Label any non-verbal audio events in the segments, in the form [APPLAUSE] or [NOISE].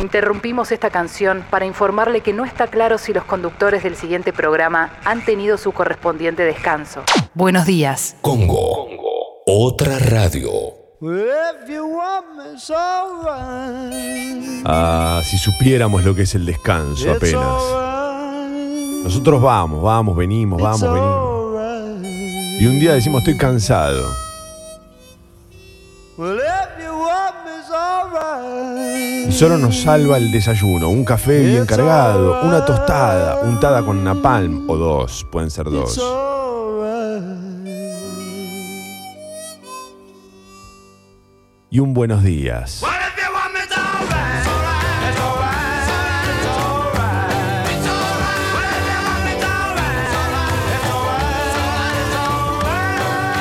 Interrumpimos esta canción para informarle que no está claro si los conductores del siguiente programa han tenido su correspondiente descanso. Buenos días. Congo. Otra radio. Ah, si supiéramos lo que es el descanso apenas. Nosotros vamos, vamos, venimos, vamos, venimos. Y un día decimos estoy cansado. Y solo nos salva el desayuno, un café bien cargado, una tostada, untada con napalm o dos, pueden ser dos. Y un buenos días.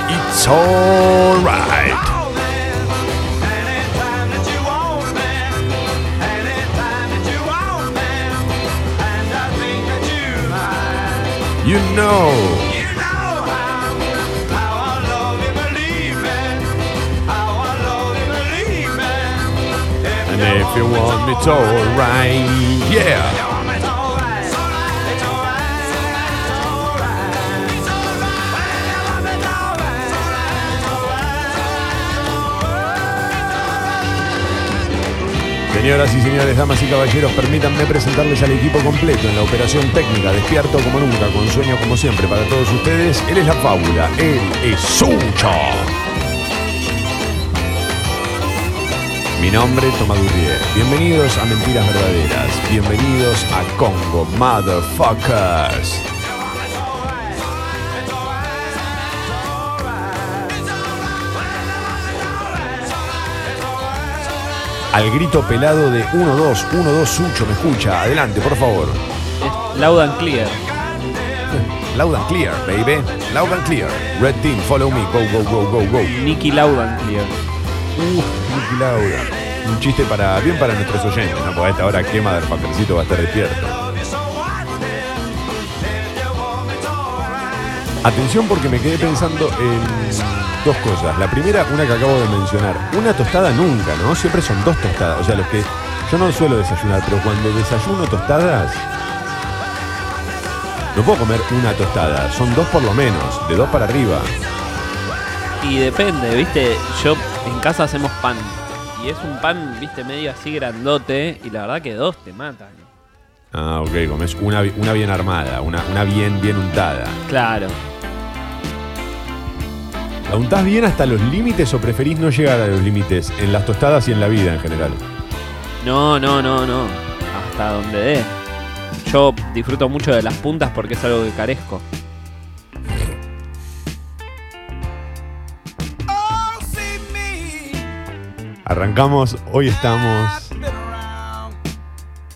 It's alright. You know. How, how I love you, believe. How I love you, believe and if you want me to, right? yeah. Señoras y señores, damas y caballeros, permítanme presentarles al equipo completo en la operación técnica, despierto como nunca, con sueño como siempre para todos ustedes. Él es la fábula, él es Sucho. Mi nombre es Tomás Durrier. Bienvenidos a Mentiras Verdaderas. Bienvenidos a Congo Motherfuckers. Al grito pelado de 1-2, 1-2 Sucho, me escucha. Adelante, por favor. Loud and clear. Loud and clear, baby. Loud and clear. Red team, follow me. Go, go, go, go, go. Nicky loud and clear. Uf, Nicky Lauda. Un chiste para, bien para nuestros oyentes, ¿no? Porque a esta hora quema del papelcito va a estar despierto. Atención porque me quedé pensando en dos cosas. La primera, una que acabo de mencionar. Una tostada nunca, ¿no? Siempre son dos tostadas. O sea, los que yo no suelo desayunar, pero cuando desayuno tostadas, no puedo comer una tostada. Son dos por lo menos, de dos para arriba. Y depende, viste, yo en casa hacemos pan. Y es un pan, viste, medio así grandote. Y la verdad que dos te matan. Ah, ok, comes una, una bien armada, una, una bien, bien untada. Claro. ¿La untás bien hasta los límites o preferís no llegar a los límites en las tostadas y en la vida en general? No, no, no, no. Hasta donde dé. Yo disfruto mucho de las puntas porque es algo que carezco. Arrancamos, hoy estamos.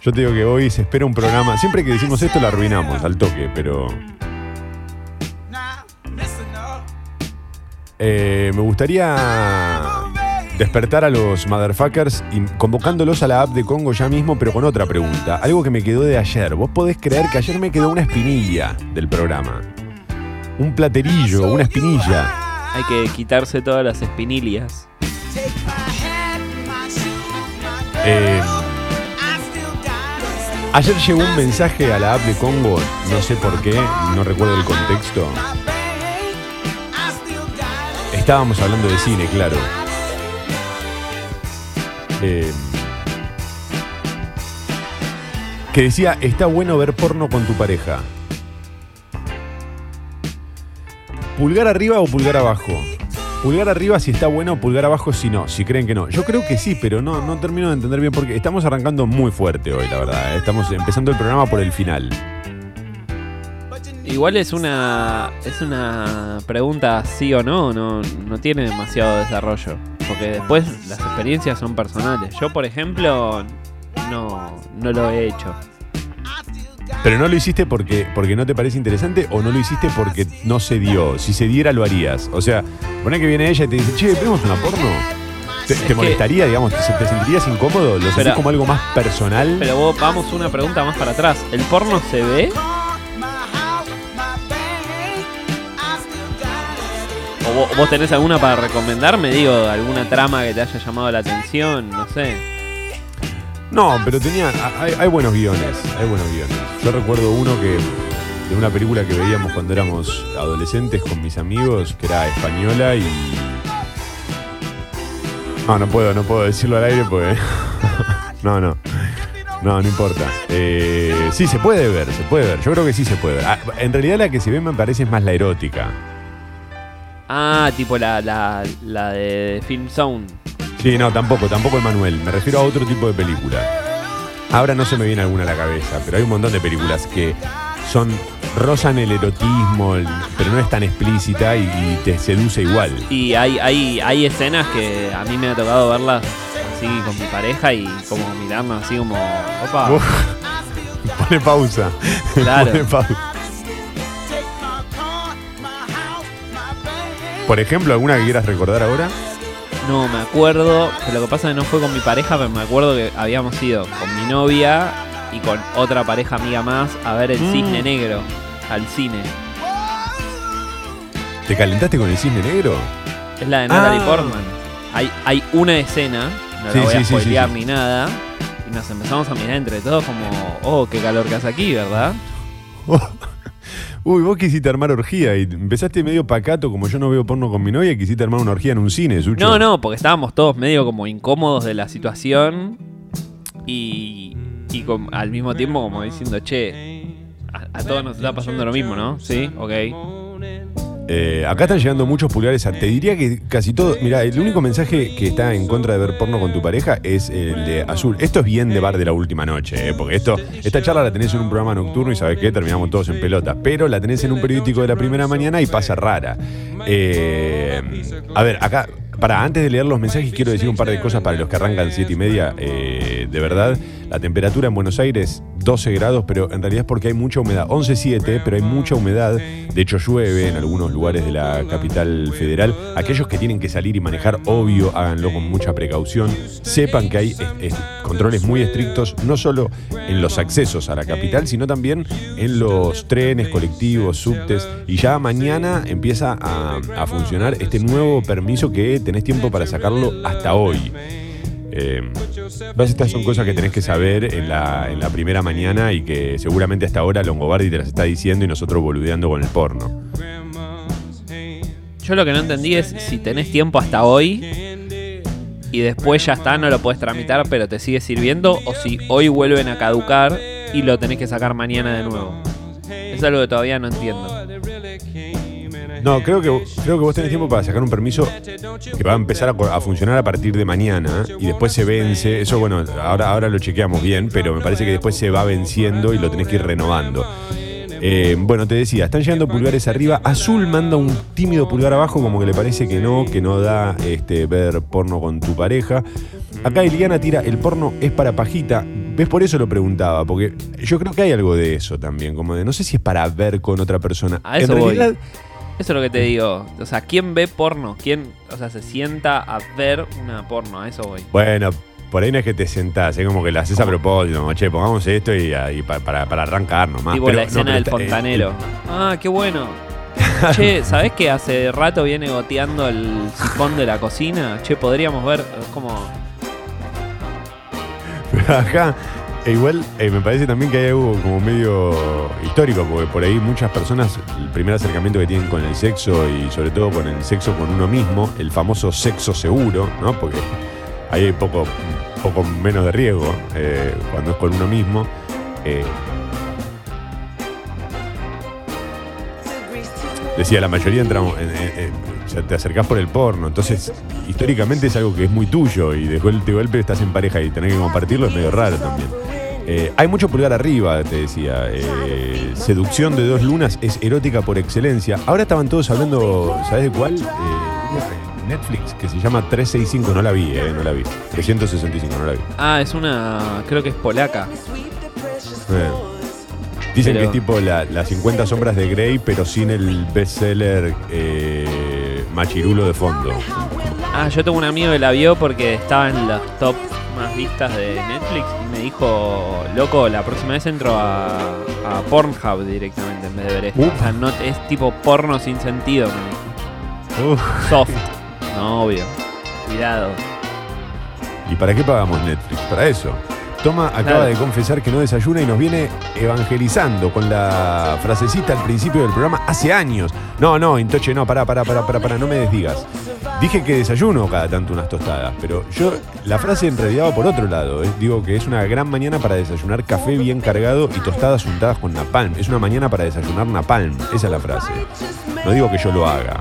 Yo te digo que hoy se espera un programa. Siempre que decimos esto lo arruinamos al toque, pero. Eh, me gustaría despertar a los motherfuckers y convocándolos a la app de Congo ya mismo, pero con otra pregunta. Algo que me quedó de ayer. Vos podés creer que ayer me quedó una espinilla del programa. Un platerillo, una espinilla. Hay que quitarse todas las espinillas. Eh, ayer llegó un mensaje a la app de Congo, no sé por qué, no recuerdo el contexto. Estábamos hablando de cine, claro. Eh, que decía, está bueno ver porno con tu pareja. ¿Pulgar arriba o pulgar abajo? Pulgar arriba si está bueno, pulgar abajo si no, si creen que no. Yo creo que sí, pero no, no termino de entender bien porque estamos arrancando muy fuerte hoy, la verdad. ¿eh? Estamos empezando el programa por el final. Igual es una es una pregunta sí o no, no, no tiene demasiado desarrollo. Porque después las experiencias son personales. Yo, por ejemplo, no, no lo he hecho. Pero no lo hiciste porque, porque no te parece interesante o no lo hiciste porque no se dio. Si se diera, lo harías. O sea, pone que viene ella y te dice, che, ¿vemos una porno? ¿Te, te que- molestaría, digamos? ¿Te, te sentirías incómodo? ¿Lo sentís como algo más personal? Pero vos, vamos una pregunta más para atrás. ¿El porno se ve? ¿O vos, tenés alguna para recomendarme? Digo, alguna trama que te haya llamado la atención, no sé. No, pero tenía. Hay, hay buenos guiones. Hay buenos guiones. Yo recuerdo uno que. de una película que veíamos cuando éramos adolescentes con mis amigos, que era española y. No, no puedo, no puedo decirlo al aire porque. [LAUGHS] no, no. No, no importa. Eh, sí, se puede ver, se puede ver. Yo creo que sí se puede ver. Ah, en realidad la que se ve me parece es más la erótica. Ah, tipo la, la, la de Film Zone. Sí, no, tampoco, tampoco Emanuel. Me refiero a otro tipo de película. Ahora no se me viene alguna a la cabeza, pero hay un montón de películas que son rozan el erotismo, el- pero no es tan explícita y, y te seduce igual. Y hay, hay, hay escenas que a mí me ha tocado verlas así con mi pareja y como mirarnos así como. Opa. Uf. Pone pausa. Claro. Pone pausa. Por ejemplo, ¿alguna que quieras recordar ahora? No, me acuerdo, lo que pasa es que no fue con mi pareja, pero me acuerdo que habíamos ido con mi novia y con otra pareja amiga más a ver el Mm. cisne negro al cine. ¿Te calentaste con el cisne negro? Es la de Natalie Ah. Portman. Hay, hay una escena, no Sí, la voy sí, a spoilear sí. ni nada, y nos empezamos a mirar entre todos como, oh, qué calor que hace aquí, ¿verdad? [LAUGHS] Uy, vos quisiste armar orgía y empezaste medio pacato, como yo no veo porno con mi novia, y quisiste armar una orgía en un cine, Sucho. No, no, porque estábamos todos medio como incómodos de la situación y, y con- al mismo tiempo como diciendo, che, a, a todos nos está pasando lo mismo, ¿no? Sí, ok. Eh, acá están llegando muchos pulgares. Te diría que casi todo. Mira, el único mensaje que está en contra de ver porno con tu pareja es el de Azul. Esto es bien de bar de la última noche, eh, porque esto, esta charla la tenés en un programa nocturno y sabes qué, terminamos todos en pelota. Pero la tenés en un periódico de la primera mañana y pasa rara. Eh, a ver, acá. Para, antes de leer los mensajes, quiero decir un par de cosas para los que arrancan 7 y media. Eh, de verdad, la temperatura en Buenos Aires, 12 grados, pero en realidad es porque hay mucha humedad. 11.7, pero hay mucha humedad. De hecho, llueve en algunos lugares de la capital federal. Aquellos que tienen que salir y manejar, obvio, háganlo con mucha precaución. Sepan que hay es- es- controles muy estrictos, no solo en los accesos a la capital, sino también en los trenes, colectivos, subtes. Y ya mañana empieza a, a funcionar este nuevo permiso que tenés tiempo para sacarlo hasta hoy. Eh, todas estas son cosas que tenés que saber en la, en la primera mañana y que seguramente hasta ahora Longobardi te las está diciendo y nosotros boludeando con el porno. Yo lo que no entendí es si tenés tiempo hasta hoy y después ya está, no lo podés tramitar, pero te sigue sirviendo, o si hoy vuelven a caducar y lo tenés que sacar mañana de nuevo. Es algo que todavía no entiendo. No, creo que, creo que vos tenés tiempo para sacar un permiso que va a empezar a, funcionar a partir de mañana y después se vence. Eso, bueno, ahora, ahora lo chequeamos bien, pero me parece que después se va venciendo y lo tenés que ir renovando. Eh, bueno, te decía, están llegando pulgares arriba. Azul manda un tímido pulgar abajo, como que le parece que no, que no da este, ver porno con tu pareja. Acá Eliana tira, el porno es para pajita. ¿Ves? Por eso lo preguntaba, porque yo creo que hay algo de eso también, como de no sé si es para ver con otra persona. A eso en voy. Eso es lo que te digo. O sea, ¿quién ve porno? ¿Quién, o sea, se sienta a ver una porno? A eso voy. Bueno, por ahí no es que te sentás, es como que lo haces a propósito, como, che, pongamos esto y, y pa- para, para arrancar nomás. tipo Pero- la no, escena pero del está- eh, fontanero. ah, qué bueno. [LAUGHS] che, ¿sabés que hace rato viene goteando el sifón de la cocina? Che, podríamos ver es como... Pero acá, e igual eh, me parece también que hay algo como medio histórico, porque por ahí muchas personas, el primer acercamiento que tienen con el sexo y sobre todo con el sexo con uno mismo, el famoso sexo seguro, ¿no? Porque ahí hay poco, poco menos de riesgo eh, cuando es con uno mismo. eh, decía, la mayoría entramos, en- sea, te acercás por el porno, entonces históricamente es algo que es muy tuyo y de golpe, de golpe estás en pareja y tener que compartirlo es medio raro también. Eh, hay mucho pulgar arriba, te decía. eh, seducción de dos lunas es erótica por excelencia. Ahora estaban todos hablando, ¿sabes de cuál? Eh, Netflix, que se llama 365, no la vi, eh, no la vi. 365, no la vi. Ah, es una... creo que es polaca. Dicen Pero- que es tipo la- las 50 sombras de Grey, pero sin el bestseller eh, machirulo de fondo. Ah, yo tengo un amigo que la vio porque estaba en las top más vistas de Netflix y me dijo, loco, la próxima vez entro a, a Pornhub directamente en vez de ver esto. Uh. O sea, no, es tipo porno sin sentido, me dijo. Soft. No, obvio. Cuidado. ¿Y para qué pagamos Netflix? Para eso. Toma acaba de confesar que no desayuna y nos viene evangelizando con la frasecita al principio del programa hace años. No, no, Intoche, no, pará, pará, pará, pará, pará, no me desdigas. Dije que desayuno cada tanto unas tostadas, pero yo, la frase en realidad va por otro lado. eh. Digo que es una gran mañana para desayunar café bien cargado y tostadas untadas con napalm. Es una mañana para desayunar napalm. Esa es la frase. No digo que yo lo haga.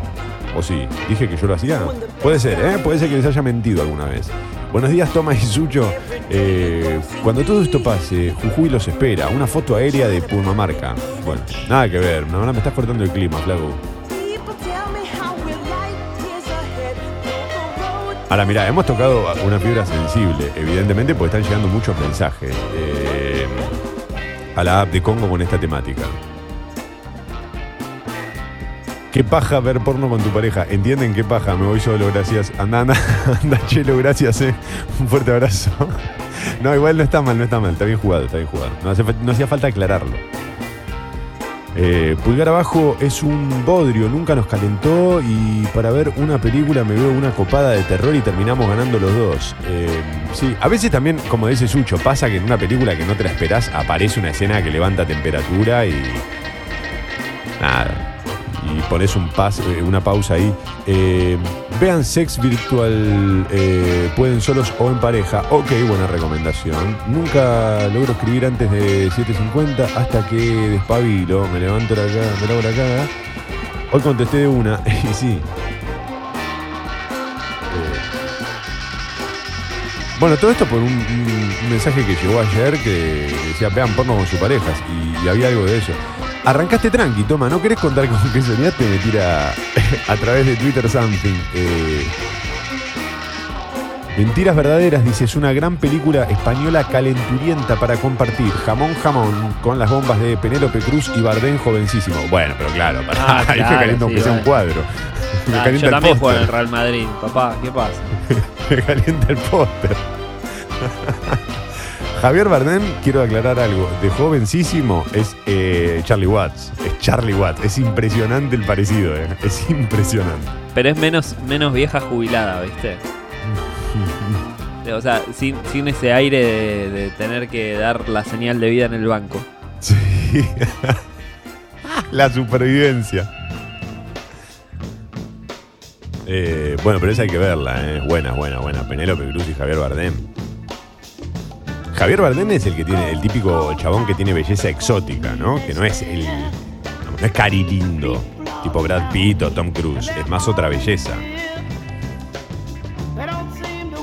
¿O sí? ¿Dije que yo lo hacía? Puede ser, ¿eh? Puede ser que les haya mentido alguna vez. Buenos días, Tomás y Sucho. Eh, cuando todo esto pase, Jujuy los espera. Una foto aérea de Purmamarca. Bueno, nada que ver. No, me estás cortando el clima, flaco. Ahora, mira, hemos tocado una fibra sensible, evidentemente, porque están llegando muchos mensajes eh, a la app de Congo con esta temática. ¿Qué paja ver porno con tu pareja? ¿Entienden qué paja? Me voy solo, gracias. Anda, anda, [LAUGHS] anda, chelo, gracias, eh. Un fuerte abrazo. No, igual no está mal, no está mal. Está bien jugado, está bien jugado. No, hacía falta aclararlo. Eh, Pulgar abajo es un bodrio, nunca nos calentó y para ver una película me veo una copada de terror y terminamos ganando los dos. Eh, sí, a veces también, como dice Sucho, pasa que en una película que no te la esperás aparece una escena que levanta temperatura y. Nada. Pones un pas, eh, una pausa ahí. Eh, vean Sex Virtual, eh, pueden solos o en pareja. Ok, buena recomendación. Nunca logro escribir antes de 7.50 hasta que despabilo. Me levanto la cara, me lavo la cara. Hoy contesté de una, [LAUGHS] y sí. Bueno, todo esto por un, mensaje que llegó ayer que decía vean porno con sus parejas y, y había algo de eso. Arrancaste tranqui, toma, ¿no querés contar con qué soñaste? Me tira [LAUGHS] a través de Twitter something. Eh, Mentiras verdaderas, dice, es una gran película española calenturienta para compartir. Jamón, jamón, con las bombas de Penélope Cruz y Bardén jovencísimo. Bueno, pero claro, para, Ah, [LAUGHS] ahí me calienta aunque sí, sea un cuadro. Me Ah, calienta yo también juego en el. Real Madrid, papá, ¿qué pasa? [LAUGHS] Me calienta el póster. [LAUGHS] Javier Bardem, quiero aclarar algo. De jovencísimo es eh, Charlie Watts. Es Charlie Watts. Es impresionante el parecido, eh. Es impresionante. Pero es menos, menos vieja jubilada, ¿viste? O sea, sin, sin ese aire de, tener que dar la señal de vida en el banco. Sí. [LAUGHS] La supervivencia. Eh, bueno, pero esa hay que verla, ¿eh? Buena, buena, buena. Penélope Cruz y Javier Bardem. Javier Bardem es el que tiene, el típico chabón que tiene belleza exótica, ¿no? Que no es el. No es cari lindo, tipo Brad Pitt o Tom Cruise. Es más otra belleza.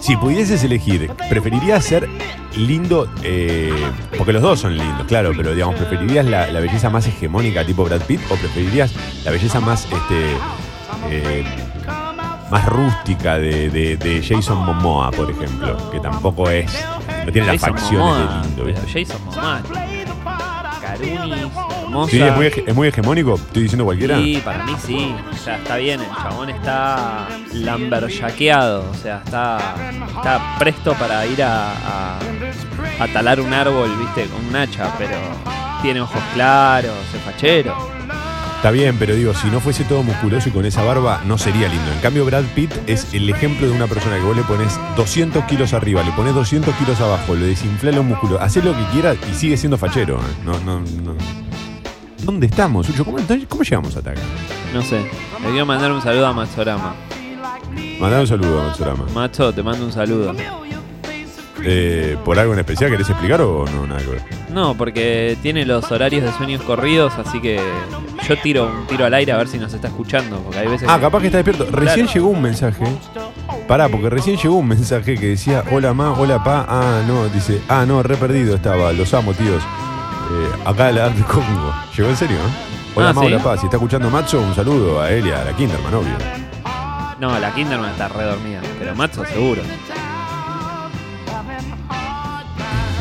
Si pudieses elegir, ¿preferirías ser lindo? eh, porque los dos son lindos, claro, pero digamos, ¿preferirías la, la belleza más hegemónica tipo Brad Pitt o preferirías la belleza más este eh, más rústica de, de- de Jason Momoa, por ejemplo? Que tampoco es. No tiene las Jason facciones Momoa, de lindo, pero. Jason Momoa. Sí, es muy, es muy hegemónico, estoy diciendo cualquiera. Sí, para mí sí. O sea, está bien. El chabón está lamberjaqueado. O sea, está, está presto para ir a, a talar un árbol, viste, con un hacha. Pero tiene ojos claros, es fachero. Está bien, pero digo, si no fuese todo musculoso y con esa barba, no sería lindo. En cambio, Brad Pitt es el ejemplo de una persona que vos le pones 200 kilos arriba, le pones 200 kilos abajo, le desinflás los músculos, haces lo que quieras y sigue siendo fachero. ¿eh? No, no, no. ¿Dónde estamos, Sucho? ¿Cómo, ¿Cómo llegamos hasta acá? No sé. Le quiero mandar un saludo a Matsorama. Mandá un saludo a Matsurama. Macho, te mando un saludo. Eh, ¿Por algo en especial querés explicar o no? Nada que ver. No, porque tiene los horarios de sueños corridos, así que yo tiro un tiro al aire a ver si nos está escuchando. Porque hay veces Ah, que- capaz que está despierto. Recién Claro. llegó un mensaje. Pará, porque recién llegó un mensaje que decía, hola ma, hola pa. Ah, no, dice, ah, no, re perdido estaba. Los amo, tíos. Eh, acá de la Arte Congo. Llegó en serio, ¿eh? Hola Ah, ma, ¿sí? hola pa. Si está escuchando Macho, un saludo a él y a la Kinderman, obvio. No, la Kinderman está re dormida, pero Macho seguro.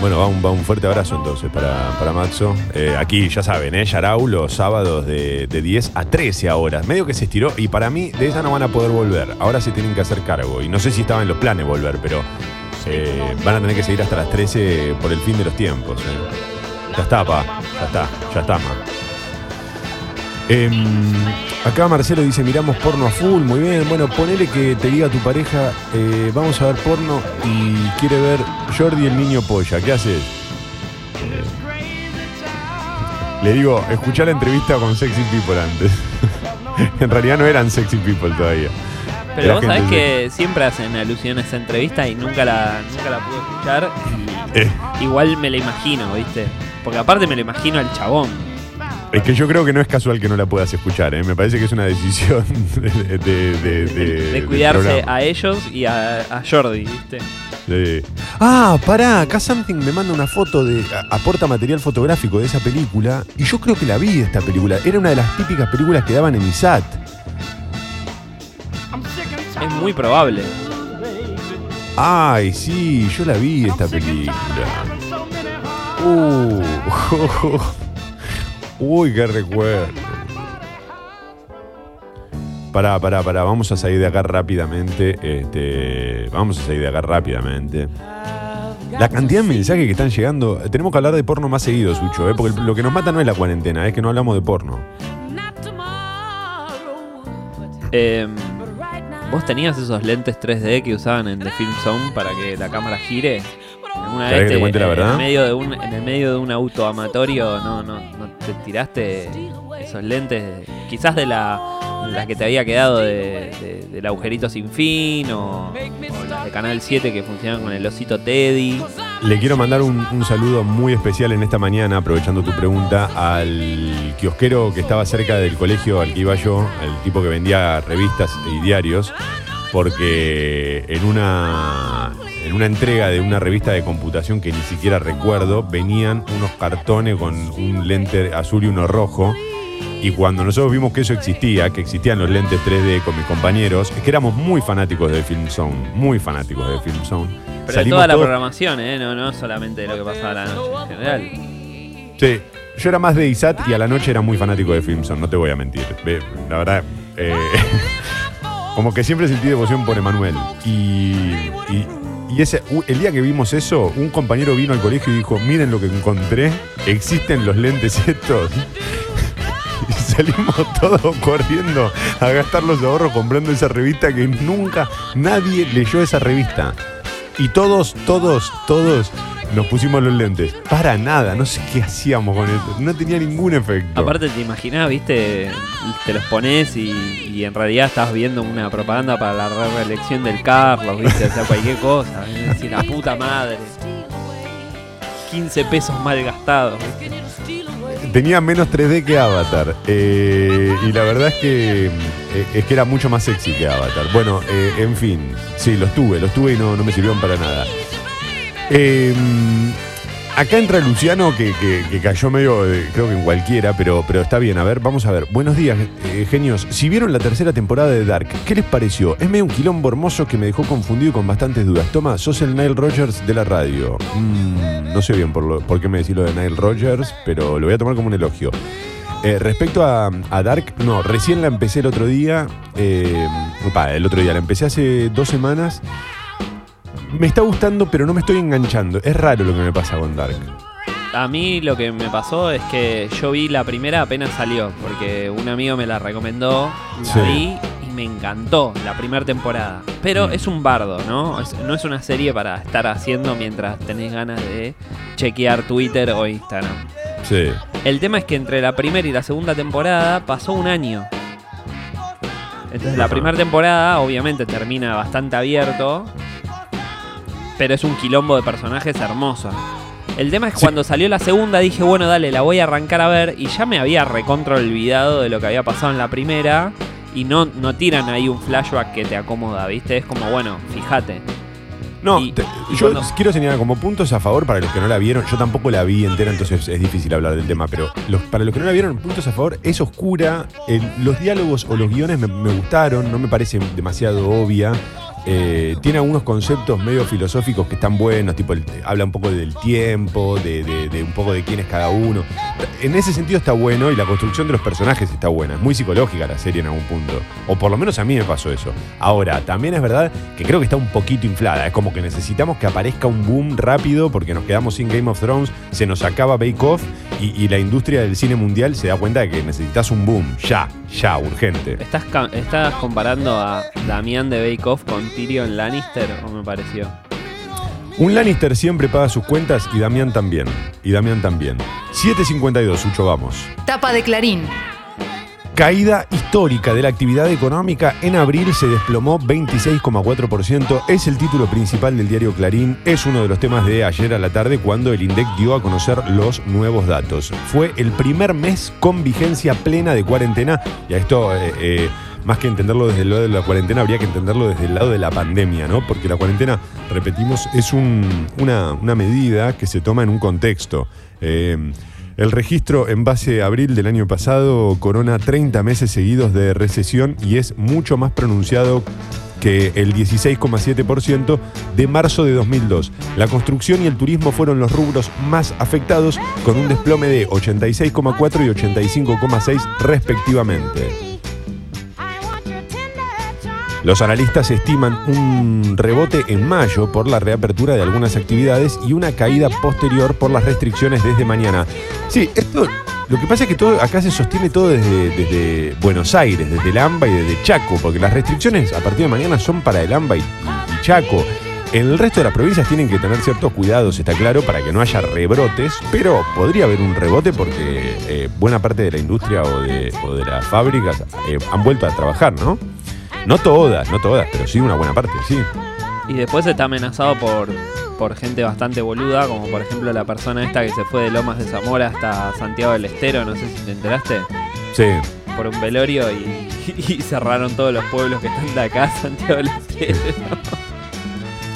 Bueno, va un, va un fuerte abrazo entonces para, para Matzo. Eh, aquí, ya saben, ¿eh? Yarau los sábados de, de 10 a 13 horas. Medio que se estiró y para mí de esa no van a poder volver. Ahora se tienen que hacer cargo. Y no sé si estaba en los planes volver, pero eh, van a tener que seguir hasta las 13 por el fin de los tiempos. ¿eh? Ya está, pa. Ya está, ya está, ma. Em, acá Marcelo dice, miramos porno a full, muy bien. Bueno, ponele que te diga tu pareja, eh, vamos a ver porno y quiere ver Jordi el niño polla. ¿Qué haces? Le digo, escuchá la entrevista con Sexy People antes. [LAUGHS] en realidad no eran Sexy People todavía. Pero La vos sabés que siempre hacen alusión a esa entrevista y nunca la, nunca la pude escuchar. y Eh. Igual me la imagino, ¿viste? Porque aparte me lo imagino al chabón. Es que yo creo que no es casual que no la puedas escuchar, ¿eh? me parece que es una decisión [LAUGHS] de, de- de- de- cuidarse a ellos y a, a Jordi, ¿viste? Sí. Ah, pará, acá Something me manda una foto de. a- aporta material fotográfico de esa película. Y yo creo que la vi esta película. Era una de las típicas películas que daban en ISAT. Es muy probable. Ay, sí, yo la vi esta película. Uh, [LAUGHS] uy, qué recuerdo. Pará, pará, pará, vamos a salir de acá rápidamente. Este, vamos a salir de acá rápidamente. La cantidad de mensajes que están llegando. Tenemos que hablar de porno más seguido, Sucho, ¿eh? porque lo que nos mata no es la cuarentena, es que no hablamos de porno. Eh, ¿Vos tenías esos lentes 3D que usaban en The Film Zone para que la cámara gire? ¿Alguna ¿Querés vez que te cuente la en, verdad? el medio de un, en el medio de un auto amatorio no, no, no te tiraste esos lentes? Quizás de la, la que te había quedado de- de- del agujerito sin fin o, o las de Canal 7 que funcionan con el osito Teddy. Le quiero mandar un, un saludo muy especial en esta mañana, aprovechando tu pregunta, al kiosquero que estaba cerca del colegio al que iba yo, el tipo que vendía revistas y diarios, porque en una, en una entrega de una revista de computación que ni siquiera recuerdo, venían unos cartones con un lente azul y uno rojo. Y cuando nosotros vimos que eso existía, que existían los lentes 3D con mis compañeros, es que éramos muy fanáticos de Film Zone, muy fanáticos de Film Zone. Pero de Salimos toda la todos- programación, ¿eh? no, no solamente de lo que pasaba a la noche en general. Sí, yo era más de ISAT y a la noche era muy fanático de Filmson, no te voy a mentir. La verdad, eh, [LAUGHS] como que siempre sentí devoción por Emanuel. Y, y- y ese, u- el día que vimos eso, un compañero vino al colegio y dijo, miren lo que encontré, existen los lentes estos. [LAUGHS] Y salimos todos corriendo a gastar los ahorros comprando esa revista que nunca nadie leyó esa revista. Y todos, todos, todos nos pusimos los lentes. Para nada, no sé qué hacíamos con eso. No tenía ningún efecto. Aparte te imaginás, viste, te los pones y, y en realidad estás viendo una propaganda para la reelección del Carlos, viste, o sea, cualquier cosa, es decir, la puta madre. 15 pesos mal gastados. Tenía menos 3D que Avatar. eh, y la verdad es que, eh, es que era mucho más sexy que Avatar. Bueno, eh, en fin. Sí, los tuve, los tuve y no, no me sirvieron para nada. Eh, acá entra Luciano, que, cayó medio, eh, creo que en cualquiera, pero, pero está bien. A ver, vamos a ver. Buenos días, eh, genios. Si vieron la tercera temporada de Dark, ¿qué les pareció? Es medio un quilombo hermoso que me dejó confundido y con bastantes dudas. Toma, sos el Nile Rogers de la radio. Mm, no sé bien por, lo- por qué me decís lo de Nile Rogers, pero lo voy a tomar como un elogio. Eh, respecto a, a Dark, no, recién la empecé el otro día. eh, el otro día, la empecé hace dos semanas. Me está gustando, pero no me estoy enganchando. Es raro lo que me pasa con Dark. A mí lo que me pasó es que yo vi la primera apenas salió, porque un amigo me la recomendó, la Sí. vi y me encantó la primera temporada. Pero Mm. es un bardo, ¿no? Es- no es una serie para estar haciendo mientras tenés ganas de chequear Twitter o Instagram. Sí. El tema es que entre la primera y la segunda temporada pasó un año. Entonces la primera temporada obviamente termina bastante abierto, pero es un quilombo de personajes hermoso. El tema es que Sí. cuando salió la segunda dije, bueno, dale, la voy a arrancar a ver y ya me había recontra olvidado de lo que había pasado en la primera y no, no tiran ahí un flashback que te acomoda, ¿viste? Es como, bueno, fíjate. No, Y- te- y yo cuando- quiero señalar como puntos a favor para los que no la vieron. Yo tampoco la vi entera, entonces es difícil hablar del tema. Pero los- para los que no la vieron, puntos a favor, es oscura. el- los diálogos o los guiones me, me gustaron, no me parece demasiado obvia. Eh, tiene algunos conceptos medio filosóficos que están buenos, tipo el- habla un poco del tiempo, de, un poco de quién es cada uno. En ese sentido está bueno y la construcción de los personajes está buena. Es muy psicológica la serie en algún punto. O por lo menos a mí me pasó eso. Ahora, también es verdad que creo que está un poquito inflada. Es como que necesitamos que aparezca un boom rápido porque nos quedamos sin Game of Thrones, se nos acaba Bake Off y, la industria del cine mundial se da cuenta de que necesitas un boom. Ya, ya, urgente. ¿Estás, ¿Estás comparando a Damián de Bake Off con Tyrion Lannister o me pareció? Un Lannister siempre paga sus cuentas y Damián también. Y Damián también. 752, Ucho, vamos. Tapa de Clarín. Caída histórica de la actividad económica. En abril se desplomó 26,4%. Es el título principal del diario Clarín. Es uno de los temas de ayer a la tarde cuando el INDEC dio a conocer los nuevos datos. Fue el primer mes con vigencia plena de cuarentena. Y a esto, eh, eh, más que entenderlo desde el lado de la cuarentena, habría que entenderlo desde el lado de la pandemia, ¿no? Porque la cuarentena, repetimos, es un- una, una medida que se toma en un contexto. Eh, el registro en base a abril del año pasado corona 30 meses seguidos de recesión y es mucho más pronunciado que el 16,7% de marzo de 2002. La construcción y el turismo fueron los rubros más afectados con un desplome de 86,4 y 85,6 respectivamente. Los analistas estiman un rebote en mayo por la reapertura de algunas actividades y una caída posterior por las restricciones desde mañana. Sí, esto, lo que pasa es que todo, acá se sostiene todo desde, Buenos Aires, desde el AMBA y desde Chaco, porque las restricciones a partir de mañana son para el AMBA y, y Chaco. En el resto de las provincias tienen que tener ciertos cuidados, está claro, para que no haya rebrotes, pero podría haber un rebote porque eh, buena parte de la industria o de, o de las fábricas eh, han vuelto a trabajar, ¿no? No todas, no todas, pero sí una buena parte, sí. Y después está amenazado por, por gente bastante boluda, como por ejemplo la persona esta que se fue de Lomas de Zamora hasta Santiago del Estero, no sé si te enteraste, Sí. por un velorio y, [LAUGHS] y cerraron todos los pueblos que están de acá, [LAUGHS] Santiago del Estero.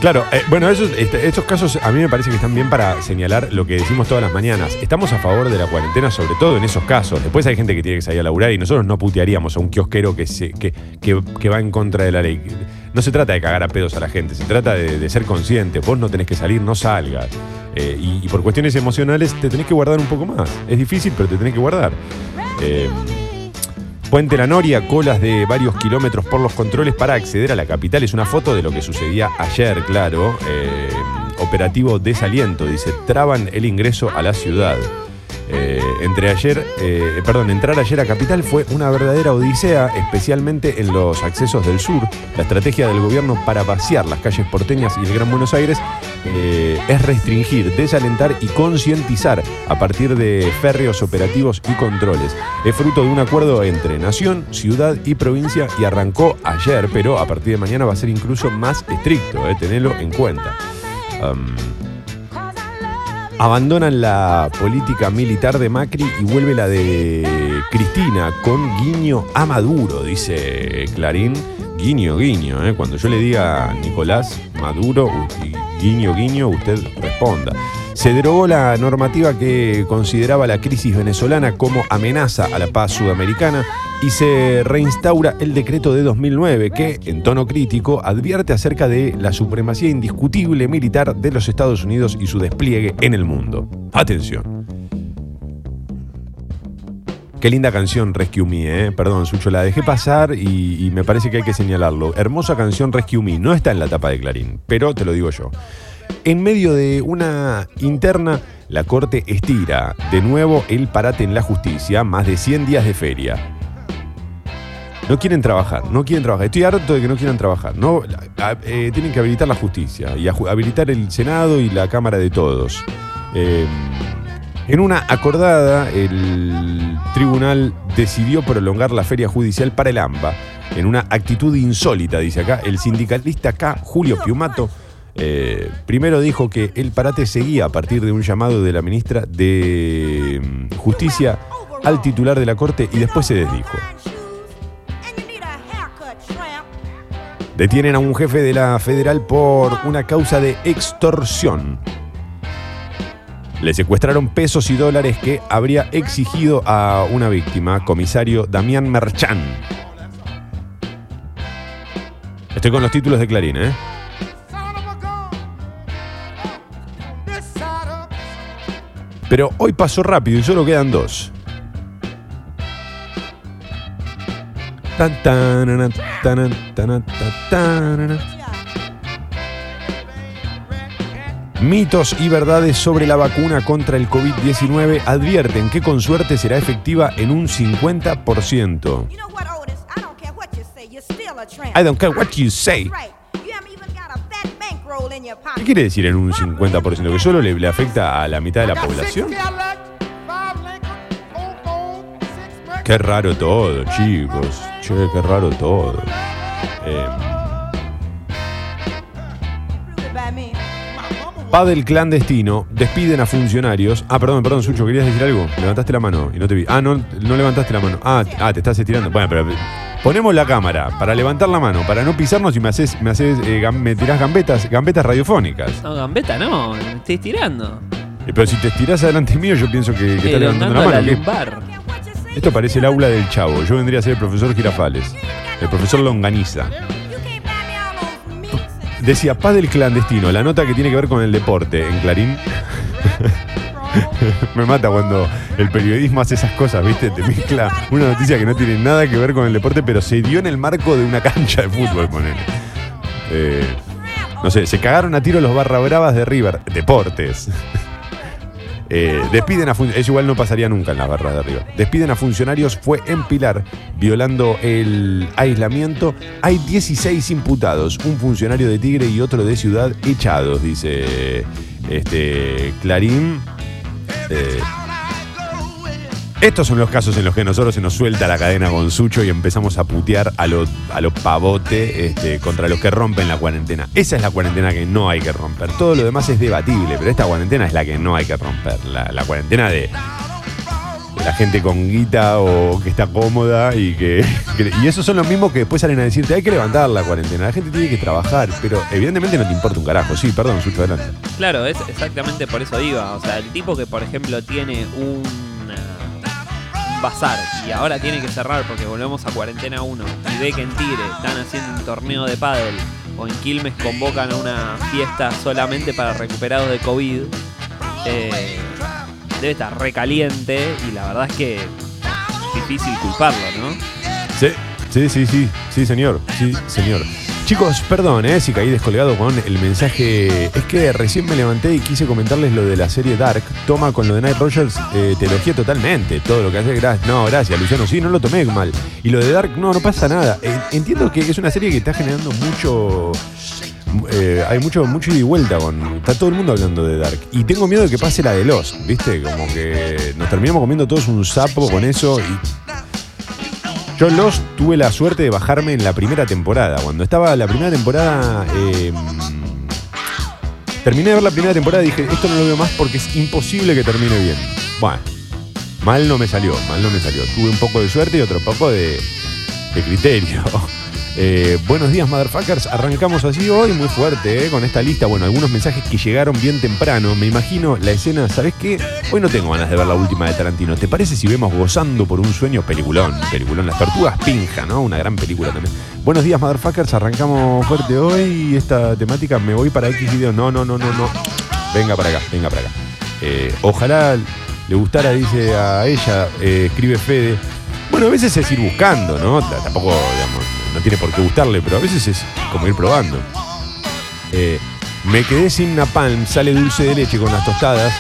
Claro, eh, bueno, esos, estos casos a mí me parece que están bien para señalar lo que decimos todas las mañanas. Estamos a favor de la cuarentena, sobre todo en esos casos. Después hay gente que tiene que salir a laburar y nosotros no putearíamos a un kiosquero que, se, que, que- que va en contra de la ley. No se trata de cagar a pedos a la gente, se trata de, ser consciente. Vos no tenés que salir, no salgas. Eh, y, y por cuestiones emocionales te tenés que guardar un poco más. Es difícil, pero te tenés que guardar. Eh, Puente La Noria, colas de varios kilómetros por los controles para acceder a la capital. Es una foto de lo que sucedía ayer, claro. Eh, operativo desaliento, dice, traban el ingreso a la ciudad. Eh, entre ayer, eh, perdón, entrar ayer a Capital fue una verdadera odisea, especialmente en los accesos del sur. La estrategia del gobierno para vaciar las calles porteñas y el Gran Buenos Aires eh, es restringir, desalentar y concientizar a partir de férreos operativos y controles. Es fruto de un acuerdo entre nación, ciudad y provincia y arrancó ayer, pero a partir de mañana va a ser incluso más estricto, eh, tenelo en cuenta. Abandonan la política militar de Macri y vuelve la de Cristina con guiño a Maduro, dice Clarín. Guiño, guiño. ¿eh? Cuando yo le diga Nicolás Maduro, guiño, guiño, usted responda. Se derogó la normativa que consideraba la crisis venezolana como amenaza a la paz sudamericana y se reinstaura el decreto de 2009 que, en tono crítico, advierte acerca de la supremacía indiscutible militar de los Estados Unidos y su despliegue en el mundo. Atención. Qué linda canción Rescue Me, ¿eh? Perdón, Sucho, la dejé pasar y, me parece que hay que señalarlo. Hermosa canción Rescue Me. No está en la tapa de Clarín, pero te lo digo yo. En medio de una interna, la Corte estira de nuevo el parate en la justicia, más de 100 días de feria. No quieren trabajar, no quieren trabajar. Estoy harto de que no quieran trabajar. No, a- eh, tienen que habilitar la justicia y habilitar el Senado y la Cámara de Todos. Eh, en una acordada, el tribunal decidió prolongar la feria judicial para el AMBA. En una actitud insólita, dice acá, el sindicalista acá, Julio Piumato, eh, primero dijo que el parate seguía a partir de un llamado de la ministra de mm, Justicia al titular de la Corte y después se desdijo. Detienen a un jefe de la federal por una causa de extorsión. Le secuestraron pesos y dólares que habría exigido a una víctima, comisario Damián Merchán. Estoy con los títulos de Clarín, ¿eh? Pero hoy pasó rápido y solo quedan dos. Tan, tanana, tanan, Mitos y verdades sobre la vacuna contra el COVID-19 advierten que con suerte será efectiva en un 50%. You know what, Otis? I don't care what you say. You're still a tramp. I don't care what you say. Right. You haven't even got a fat bankroll in your ¿Qué quiere decir en un 50%? ¿Que solo le, le afecta a la mitad de la población? Qué raro todo, chicos. Che, qué raro todo. Eh, Padel clandestino, despiden a funcionarios. Ah, perdón, perdón, Sucho, ¿querías decir algo? Levantaste la mano y no te vi. Ah, no, no levantaste la mano. Ah, ah, te estás estirando. Bueno, pero ponemos la cámara para levantar la mano, para no pisarnos y me haces, me haces, eh, gam- me tirás gambetas, gambetas radiofónicas. No, gambeta no, me estoy tirando. Eh, Pero si te estirás adelante mío, yo pienso que, que estás levantando la mano. Esto parece el aula del chavo. Yo vendría a ser el profesor Girafales. El profesor Longaniza. Decía Padel clandestino, la nota que tiene que ver con el deporte en Clarín. [LAUGHS] Me mata cuando el periodismo hace esas cosas, ¿viste? Te mezcla una noticia que no tiene nada que ver con el deporte, pero se dio en el marco de una cancha de fútbol, ponele. Eh, no sé, se cagaron a tiro los barra bravas de River. Deportes. Eh, despiden a fun- Eso igual no pasaría nunca en las barras de arriba. Despiden a funcionarios, fue en Pilar, violando el aislamiento. Hay 16 imputados, un funcionario de Tigre y otro de Ciudad echados, dice este Clarín. Eh, estos son los casos en los que nosotros se nos suelta la cadena con Sucho y empezamos a putear a los a lo pavote este, contra los que rompen la cuarentena. Esa es la cuarentena que no hay que romper. Todo lo demás es debatible, pero esta cuarentena es la que no hay que romper. La, la cuarentena de, la gente con guita o que está cómoda y [LAUGHS] que, Y esos son los mismos que después salen a decirte hay que levantar la cuarentena. La gente tiene que trabajar, pero evidentemente no te importa un carajo. Sí, perdón, Sucho, adelante. Claro, es exactamente por eso iba. O sea, el tipo que, por ejemplo, tiene un bazar y ahora tiene que cerrar porque volvemos a cuarentena 1 y ve que en Tigre están haciendo un torneo de pádel. O en Quilmes convocan a una fiesta solamente para recuperados de COVID, eh, debe estar recaliente y la verdad es que es difícil culparlo, ¿no? Sí, sí, sí, sí, sí, señor, sí, señor. Chicos, perdón, eh, si caí descolgado con el mensaje. Es que recién me levanté y quise comentarles lo de la serie Dark. Toma con lo de Night Rogers, eh, te elogié totalmente. Todo lo que hace, gracias. No, gracias, Luciano, sí, no lo tomé mal. Y lo de Dark, no, no pasa nada. Entiendo que es una serie que está generando mucho. eh, hay mucho, mucho ida y vuelta con. Está todo el mundo hablando de Dark. Y tengo miedo de que pase la de Lost, ¿viste? Como que nos terminamos comiendo todos un sapo con eso y yo Lost tuve la suerte de bajarme en la primera temporada. Cuando estaba la primera temporada. eh, terminé de ver la primera temporada y dije, esto no lo veo más porque es imposible que termine bien. Bueno, mal no me salió, mal no me salió. Tuve un poco de suerte y otro poco de, de criterio. Eh, buenos días, motherfuckers. Arrancamos así hoy, muy fuerte, eh, con esta lista. Bueno, algunos mensajes que llegaron bien temprano. Me imagino la escena, ¿sabes qué? Hoy no tengo ganas de ver la última de Tarantino. ¿Te parece si vemos Gozando por un sueño? Peliculón, peliculón. Las tortugas pinja, ¿no? Una gran película también. Buenos días, motherfuckers. Arrancamos fuerte hoy. Esta temática, me voy para X video. No, no, no, no, no. Venga para acá, venga para acá. Eh, ojalá le gustara, dice a ella, eh, escribe Fede. Bueno, a veces es ir buscando, ¿no? Tampoco, digamos, no tiene por qué gustarle, pero a veces es como ir probando. Eh, me quedé sin napalm, sale dulce de leche con las tostadas.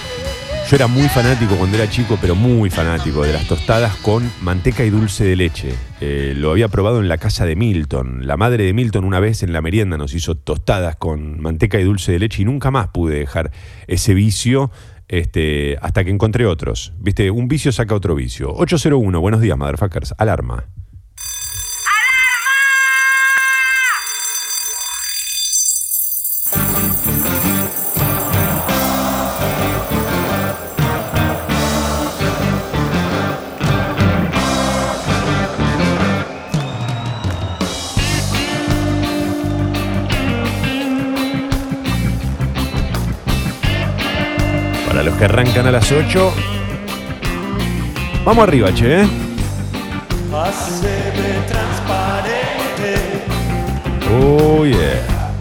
Yo era muy fanático cuando era chico, pero muy fanático de las tostadas con manteca y dulce de leche. Eh, lo había probado en la casa de Milton. La madre de Milton una vez en la merienda nos hizo tostadas con manteca y dulce de leche y nunca más pude dejar ese vicio este, hasta que encontré otros. Viste, un vicio saca otro vicio. 801, buenos días, motherfuckers. Alarma. Que arrancan a las 8. Vamos arriba, che. ¿eh? Oh, yeah.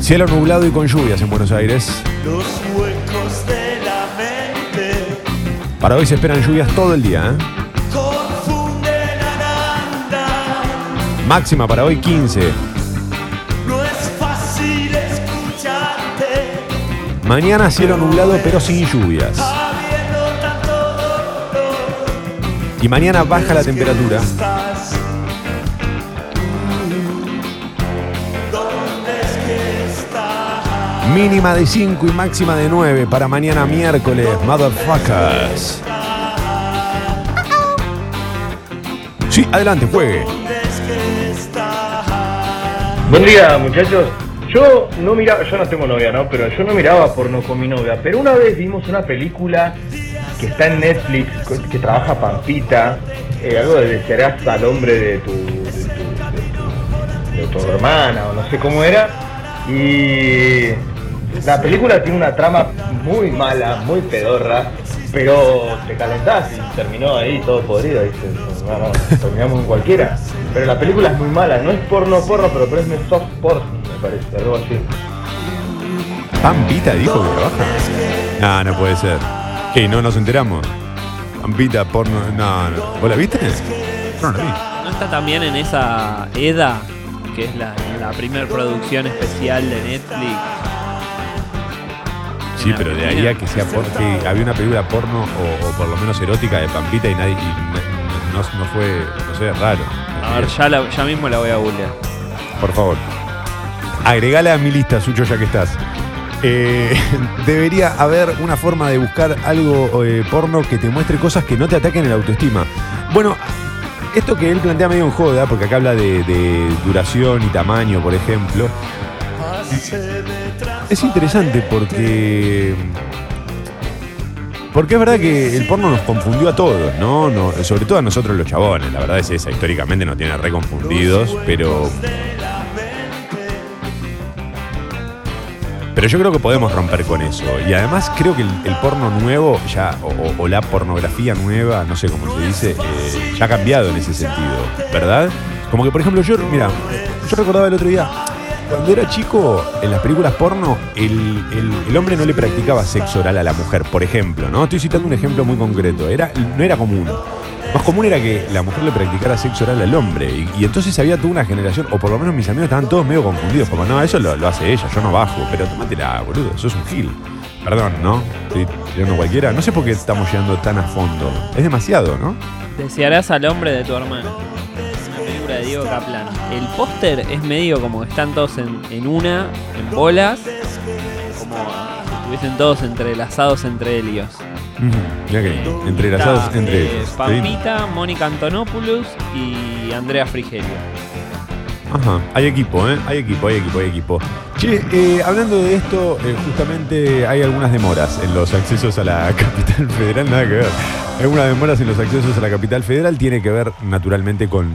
Cielo nublado y con lluvias en Buenos Aires. los huecos de la mente. Para hoy se esperan lluvias todo el día. ¿eh? Máxima para hoy 15. Mañana cielo nublado pero sin lluvias. Y mañana baja la temperatura. Mínima de 5 y máxima de 9 para mañana miércoles. Motherfuckers. Sí, adelante, juegue. Buen día, muchachos. Yo no miraba, yo no tengo novia, ¿no? Pero yo no miraba porno con mi novia. Pero una vez vimos una película que está en Netflix, que trabaja Pampita, eh, algo de desearás al hombre de tu, de tu, de tu- hermana, o no sé cómo era. Y la película tiene una trama muy mala, muy pedorra, pero te calentás y terminó ahí todo podrido, no, terminamos en cualquiera. Pero la película es muy mala, no es porno porno, pero es soft porn, me parece, algo así. Pampita dijo que trabaja. No, no puede ser. ¿Qué? ¿No nos enteramos? Pampita, porno. No, no. ¿Vos la viste? No, no la vi. ¿No está también en esa EDA, que es la, la primer producción especial de Netflix? Sí, pero de ahí a que sea porque había una película porno o, o por lo menos erótica de Pampita y nadie. y no, no- no fue. No sé, raro. A ver, ya, la- ya mismo la voy a googlear. Por favor. Agregala a mi lista, Sucho, ya que estás. Eh, [LAUGHS] debería haber una forma de buscar algo eh, porno que te muestre cosas que no te ataquen el autoestima. Bueno, esto que él plantea medio en joda, porque acá habla de, de duración y tamaño, por ejemplo, es interesante porque. Porque es verdad que el porno nos confundió a todos, ¿no? No- sobre todo a nosotros los chabones, la verdad es esa, históricamente nos tiene reconfundidos, pero Pero yo creo que podemos romper con eso. Y además creo que el, porno nuevo, ya, o la pornografía nueva, no sé cómo se dice, eh, ya ha cambiado en ese sentido, ¿verdad? Como que, por ejemplo, yo, mira, yo recordaba el otro día, cuando era chico, en las películas porno, el, el- el hombre no le practicaba sexo oral a la mujer, por ejemplo, ¿no? Estoy citando un ejemplo muy concreto. Era, no era común. Más común era que la mujer le practicara sexo oral al hombre. Y, entonces había toda una generación, o por lo menos mis amigos estaban todos medio confundidos. Como, no, eso lo, hace ella, yo no bajo. Pero tómatela, boludo, sos un gil. Perdón, ¿no? Estoy tirando cualquiera. No sé por qué estamos llegando tan a fondo. Es demasiado, ¿no? Desearás al hombre de tu hermana. Una película de Diego Kaplan. El póster es medio como que están todos en, en una, en bolas, como si estuviesen todos entrelazados entre ellos. Mira que lindo. Entrelazados Está, entre eh, ellos. Pampita, Mónica Antonopoulos y Andrea Frigerio. Ajá, hay equipo, ¿eh? Hay equipo, hay equipo, hay equipo. Che, eh, hablando de esto, eh, justamente hay algunas demoras en los accesos a la [LAUGHS] capital federal, nada que ver. Algunas demoras en los accesos a la capital federal, tiene que ver naturalmente con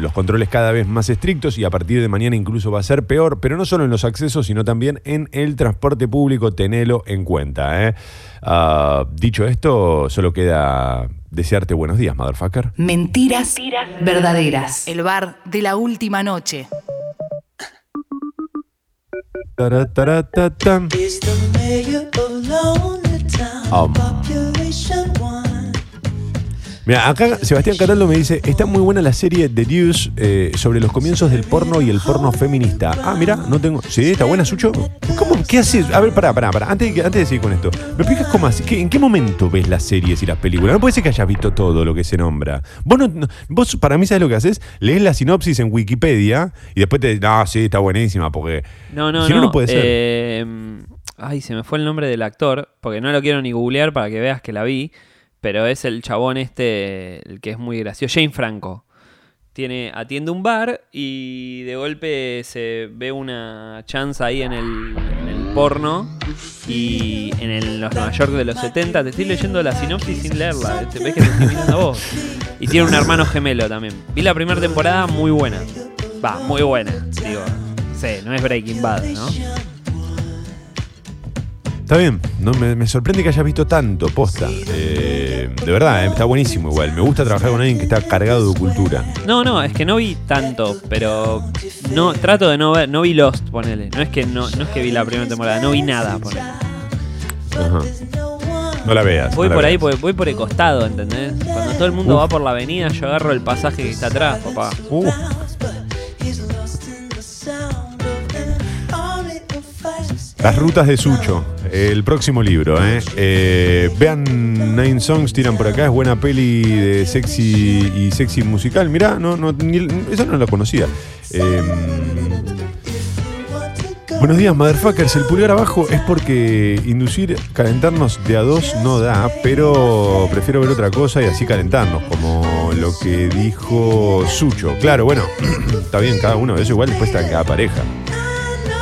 los controles cada vez más estrictos y a partir de mañana incluso va a ser peor, pero no solo en los accesos, sino también en el transporte público, tenelo en cuenta. ¿eh? Ah, dicho esto, solo queda desearte buenos días, motherfucker. Mentiras verdaderas. El bar de la última noche. Mira, acá Sebastián Cataldo me dice, está muy buena la serie The Deuce eh, sobre los comienzos del porno y el porno feminista. Ah, mira, no tengo... Sí, está buena, Sucho. ¿Cómo? ¿Qué haces? A ver, pará, pará, pará. Antes antes de seguir con esto, ¿me explicas cómo así? ¿Qué- ¿En qué momento ves las series y las películas? No puede ser que hayas visto todo lo que se nombra. Vos, no, no- vos para mí, ¿sabes lo que haces? Lees la sinopsis en Wikipedia y después te... No, sí, está buenísima porque... No, no, Si no, no. no puede ser. Eh, ay, se me fue el nombre del actor, porque no lo quiero ni googlear para que veas que la vi, pero es el chabón este, el que es muy gracioso, Jane Franco. Tiene, atiende un bar y de golpe se ve una chance ahí en el, porno y en el, los Nueva York de los 70. Te estoy leyendo la sinopsis sin leerla, te ves que te estoy mirando a vos. Y tiene un hermano gemelo también. Vi la primera temporada muy buena. Va, muy buena, digo. Sí, no es Breaking Bad, ¿no? Está bien, no, me, me sorprende que hayas visto tanto, posta. Eh, de verdad, eh, está buenísimo igual. Me gusta trabajar con alguien que está cargado de cultura. No, no, es que no vi tanto, pero no trato de no ver, no vi Lost, ponele. No es que no, no es que vi la primera temporada, no vi nada, ponele. Ajá. No la veas. Voy no la por ahí, voy, voy por el costado, ¿entendés? Cuando todo el mundo Uf. va por la avenida, yo agarro el pasaje que está atrás, papá. Uh, Las rutas de Sucho, el próximo libro. ¿eh? Eh, vean Nine Songs, tiran por acá, es buena peli de sexy y sexy musical. Mirá, no, no, ni- esa no la conocía. Eh, buenos días, motherfuckers. El pulgar abajo es porque inducir calentarnos de a dos no da, pero prefiero ver otra cosa y así calentarnos, como lo que dijo Sucho. Claro, bueno, [CLEARS THROAT] está bien, cada uno de eso igual después está cada pareja.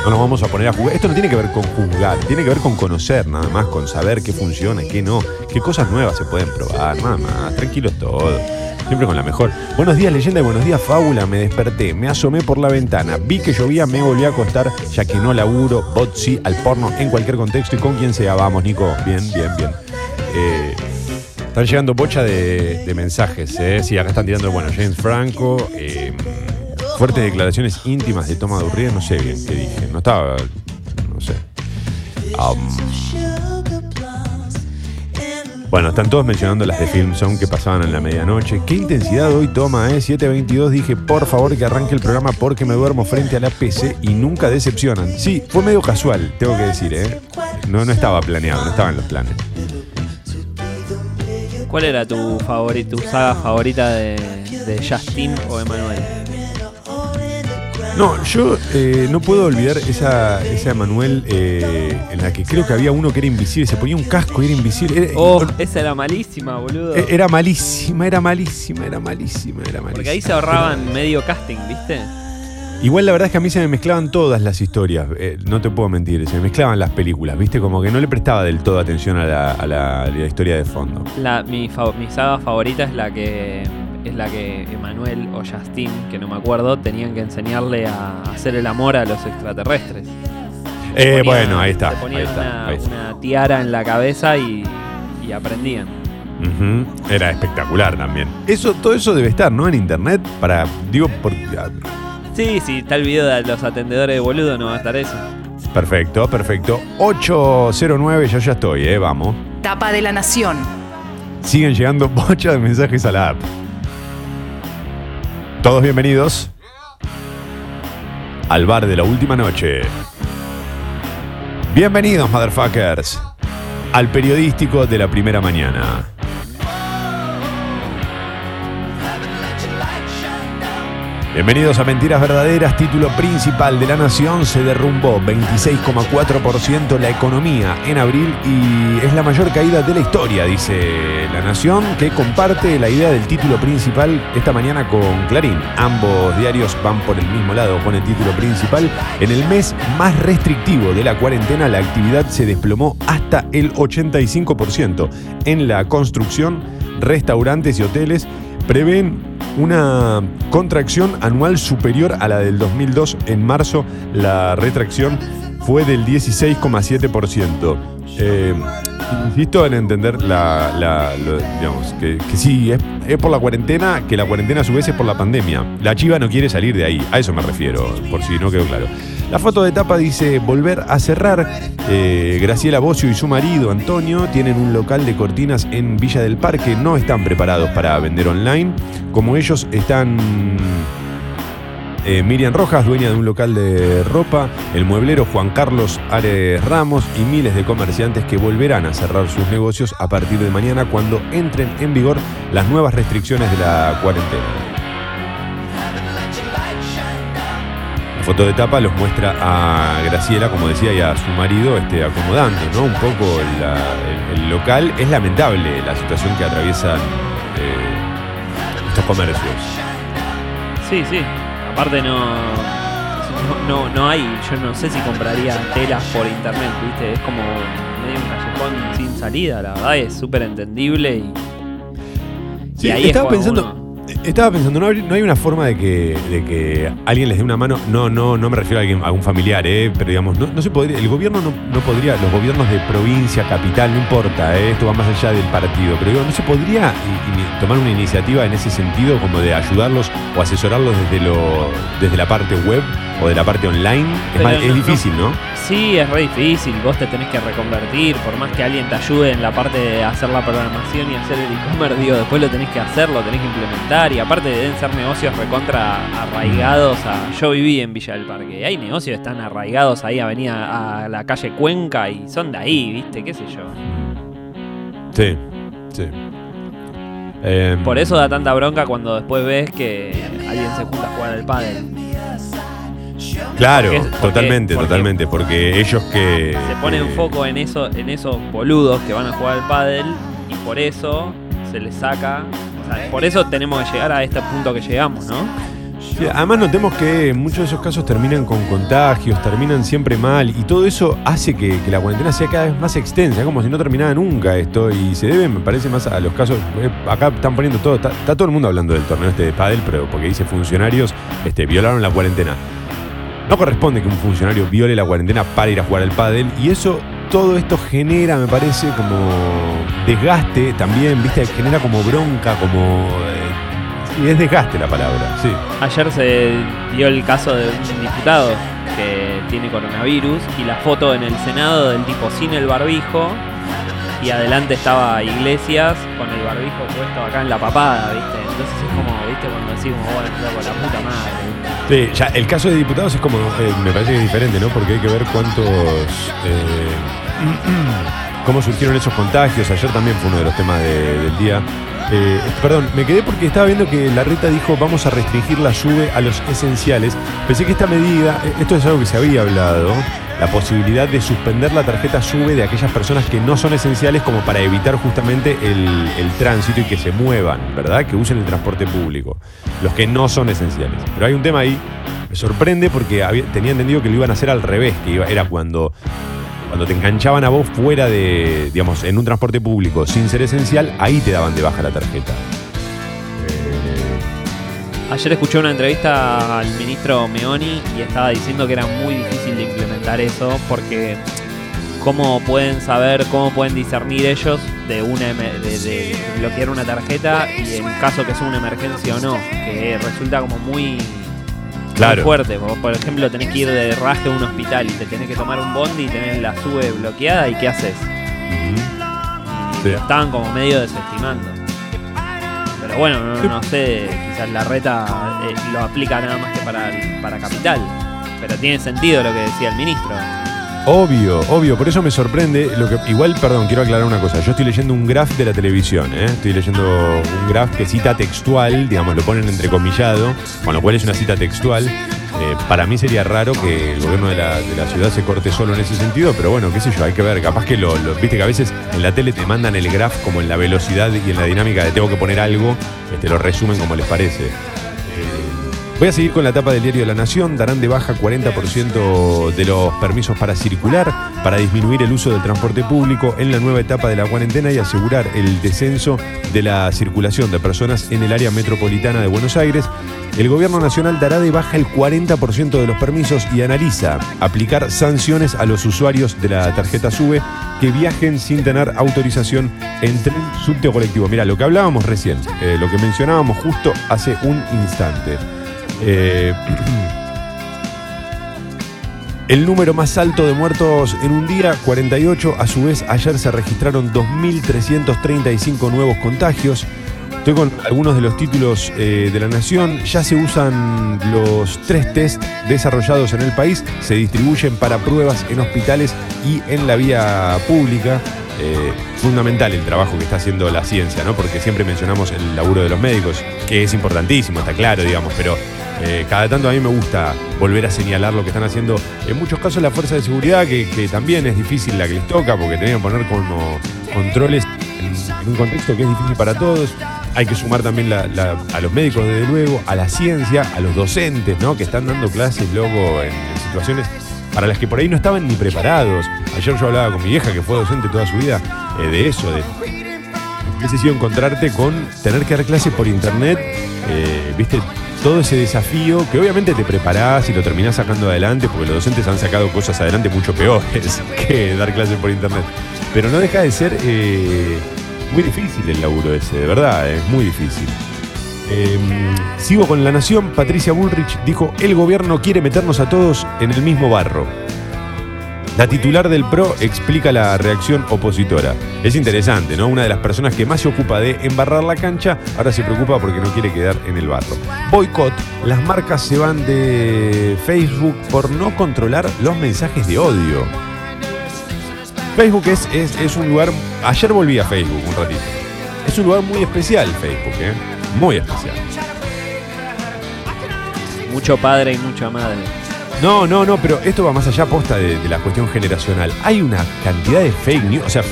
No nos vamos a poner a jugar. Esto no tiene que ver con juzgar, tiene que ver con conocer nada más, con saber qué funciona, qué no, qué cosas nuevas se pueden probar, nada más. Tranquilos todos. Siempre con la mejor. Buenos días, leyenda y buenos días, fábula. Me desperté, me asomé por la ventana, vi que llovía, me volví a acostar, ya que no laburo, bot sí, al porno en cualquier contexto y con quien sea. Vamos, Nico. Bien, bien, bien. Eh, están llegando bocha de, mensajes, ¿eh? Sí, acá están tirando, bueno, James Franco, eh, fuertes declaraciones íntimas de Toma Durría, no sé bien qué dije, no estaba, no sé. Bueno, están todos mencionando las de Film Zone que pasaban en la medianoche. ¿Qué intensidad hoy toma, eh? 7.22, dije, por favor que arranque el programa porque me duermo frente a la PC y nunca decepcionan. Sí, fue medio casual, tengo que decir, ¿eh? No, no estaba planeado, no estaba en los planes. ¿Cuál era tu favorita, tu saga favorita de, de Justin o Emanuel? No, yo eh, no puedo olvidar esa, esa Emanuel eh, en la que creo que había uno que era invisible, se ponía un casco y era invisible. Era, Oh, esa era malísima, boludo. eh, era malísima, era malísima, era malísima, era malísima. Porque ahí se ahorraban medio casting, ¿viste? Igual la verdad es que a mí se me mezclaban todas las historias, eh, no te puedo mentir, se me mezclaban las películas, ¿viste? Como que no le prestaba del todo atención a la, a la- a la historia de fondo. La, mi, fa- mi saga favorita es la que es la que Emanuel o Justin, que no me acuerdo, tenían que enseñarle a hacer el amor a los extraterrestres. Eh, Ponían- bueno, ahí está, se ahí ponían está, una, ahí está. una tiara en la cabeza y, y aprendían. Era espectacular también. Eso, todo eso debe estar, ¿no? En internet, para, digo, por, Sí, sí, está el video de los atendedores de boludo, no va a estar eso. perfecto, perfecto. 809, yo ya estoy, eh, vamos. Tapa de la Nación. Siguen llegando [LAUGHS] bocha de mensajes a la app. Todos bienvenidos al bar de la última noche. Bienvenidos, motherfuckers, al periodístico de la primera mañana. Bienvenidos a Mentiras Verdaderas, título principal de La Nación. Se derrumbó 26,4% la economía en abril y es la mayor caída de la historia, dice La Nación, que comparte la idea del título principal esta mañana con Clarín. Ambos diarios van por el mismo lado con el título principal. En el mes más restrictivo de la cuarentena, la actividad se desplomó hasta el 85%. En la construcción, restaurantes y hoteles prevén una contracción anual superior a la del 2002. En marzo la retracción fue del 16,7%. Eh, insisto en entender la, digamos, que, que sí, es, es por la cuarentena, que la cuarentena a su vez es por la pandemia. La chiva no quiere salir de ahí, a eso me refiero, por si no quedó claro. La foto de tapa dice volver a cerrar. Eh, Graciela Bocio y su marido Antonio tienen un local de cortinas en Villa del Parque. No están preparados para vender online. Como ellos están eh, Miriam Rojas, dueña de un local de ropa, el mueblero Juan Carlos Ares Ramos y miles de comerciantes que volverán a cerrar sus negocios a partir de mañana cuando entren en vigor las nuevas restricciones de la cuarentena. Foto de tapa los muestra a Graciela, como decía, y a su marido este, acomodando ¿no? un poco la- el, el local. Es lamentable la situación que atraviesan eh, estos comercios. Sí, sí. Aparte no, no, no, no hay, yo no sé si compraría telas por internet, ¿viste? Es como medio un callejón sin salida, la verdad es súper entendible y, y Sí, ahí es estaba pensando, uno- Estaba pensando, ¿no, hay- no hay una forma de que, de que alguien les dé una mano? No, no, no me refiero a, alguien, a un familiar, ¿eh? pero digamos, no, no se podría, el gobierno no, no podría, los gobiernos de provincia, capital, no importa, ¿eh? esto va más allá del partido, pero digo, ¿no se podría tomar una iniciativa en ese sentido como de ayudarlos o asesorarlos desde, lo, desde la parte web o de la parte online? Es, más- es difícil, ¿no? Sí, es re difícil, vos te tenés que reconvertir, por más que alguien te ayude en la parte de hacer la programación y hacer el e-commerce, digo, después lo tenés que hacer, lo tenés que implementar y aparte deben ser negocios recontra arraigados a... Yo viví en Villa del Parque, hay negocios que están arraigados ahí a venir a, la calle Cuenca y son de ahí, ¿viste? ¿Qué sé yo? Sí, sí. Em, Por eso da tanta bronca cuando después ves que alguien se junta a jugar al pádel. Claro, porque- porque- totalmente, porque- totalmente, porque ellos que... Se ponen que- foco en eso, en esos boludos que van a jugar al pádel y por eso se les saca. Por eso tenemos que llegar a este punto que llegamos, ¿no? Además notemos que muchos de esos casos terminan con contagios, terminan siempre mal y todo eso hace que, la cuarentena sea cada vez más extensa, como si no terminara nunca esto y se debe, me parece, más a los casos, eh, acá están poniendo todo, está, está todo el mundo hablando del torneo este de pádel, pero porque dice funcionarios este, violaron la cuarentena. No corresponde que un funcionario viole la cuarentena para ir a jugar al pádel y eso, todo esto genera, me parece, como desgaste también, viste, genera como bronca, como... eh, sí, es desgaste la palabra, sí. Ayer se dio el caso de un diputado que tiene coronavirus y la foto en el Senado del tipo sin el barbijo y adelante estaba Iglesias con el barbijo puesto acá en la papada, ¿viste? Entonces es como, ¿viste? Cuando decimos, bueno, con la puta madre. Sí, ya el caso de diputados es como, eh, me parece que es diferente, ¿no? Porque hay que ver cuántos, eh, cómo surgieron esos contagios. Ayer también fue uno de los temas de- del día. Eh, perdón, me quedé porque estaba viendo que la reta dijo vamos a restringir la sube a los esenciales. Pensé que esta medida, eh, esto es algo que se había hablado, la posibilidad de suspender la tarjeta sube de aquellas personas que no son esenciales como para evitar justamente el, tránsito y que se muevan, ¿verdad? Que usen el transporte público. Los que no son esenciales. Pero hay un tema ahí, me sorprende porque había- tenía entendido que lo iban a hacer al revés, que era cuando cuando te enganchaban a vos fuera de, digamos, en un transporte público sin ser esencial, ahí te daban de baja la tarjeta. Ayer escuché una entrevista al ministro Meoni y estaba diciendo que era muy difícil de implementar eso porque cómo pueden saber, cómo pueden discernir ellos de una de, de bloquear una tarjeta y en caso que sea una emergencia o no, que resulta como muy Claro. fuerte. Vos, por ejemplo, tenés que ir de raje a un hospital y te tenés que tomar un bondi y tenés la sube bloqueada y ¿qué haces? Sí. Lo estaban como medio desestimando. Pero bueno, no, no sé, quizás la reta eh, lo aplica nada más que para, para capital. Pero tiene sentido lo que decía el ministro. Obvio, obvio, por eso me sorprende. Lo que, igual, perdón, quiero aclarar una cosa. Yo estoy leyendo un graph de la televisión, ¿eh? Estoy leyendo un graph que cita textual, digamos, lo ponen entrecomillado, con lo cual es una cita textual. Eh, para mí sería raro que el gobierno de la, ciudad se corte solo en ese sentido, pero bueno, qué sé yo, hay que ver. Capaz que lo, lo- viste que a veces en la tele te mandan el graph como en la velocidad y en la dinámica de tengo que poner algo, este, lo resumen como les parece. Voy a seguir con la etapa del diario la Nación. Darán de baja 40% de los permisos para circular para disminuir el uso del transporte público en la nueva etapa de la cuarentena y asegurar el descenso de la circulación de personas en el área metropolitana de Buenos Aires. El gobierno nacional dará de baja el 40% de los permisos y analiza aplicar sanciones a los usuarios de la tarjeta SUBE que viajen sin tener autorización en tren, subte o colectivo. Mira, lo que hablábamos recién, eh, lo que mencionábamos justo hace un instante. Eh, [CLEARS THROAT] el número más alto de muertos en un día, 48. A su vez, ayer se registraron 2.335 nuevos contagios. Estoy con algunos de los títulos eh, de la Nación. Ya se usan los tres test desarrollados en el país. Se distribuyen para pruebas en hospitales y en la vía pública. Eh, fundamental el trabajo que está haciendo la ciencia, ¿no? Porque siempre mencionamos el laburo de los médicos, que es importantísimo, está claro, digamos, pero eh, cada tanto a mí me gusta volver a señalar lo que están haciendo en muchos casos la fuerza de seguridad, que, también es difícil la que les toca, porque tienen que poner como controles en, un contexto que es difícil para todos. Hay que sumar también a los médicos, desde luego, a la ciencia, a los docentes, ¿no? Que están dando clases, en, en situaciones para las que por ahí no estaban ni preparados. Ayer yo hablaba con mi vieja, que fue docente toda su vida, eh, de eso, de hubiese sido encontrarte con tener que dar clases por internet, eh, viste, todo ese desafío que obviamente te preparás y lo terminás sacando adelante, porque los docentes han sacado cosas adelante mucho peores [LAUGHS] que dar clases por internet. Pero no deja de ser eh, muy difícil el laburo ese, de verdad, es muy difícil. Eh, sigo con La Nación. Patricia Bullrich dijo: El gobierno quiere meternos a todos en el mismo barro. La titular del PRO explica la reacción opositora. Es interesante, ¿no? Una de las personas que más se ocupa de embarrar la cancha, ahora se preocupa porque no quiere quedar en el barro. Boicot. Las marcas se van de Facebook por no controlar los mensajes de odio. Facebook es, es, es un lugar. Ayer volví a Facebook un ratito. Es un lugar muy especial, Facebook, ¿eh? Muy especial. Mucho padre y mucha madre. No, no, no, pero esto va más allá posta de, la cuestión generacional. Hay una cantidad de fake news. O sea,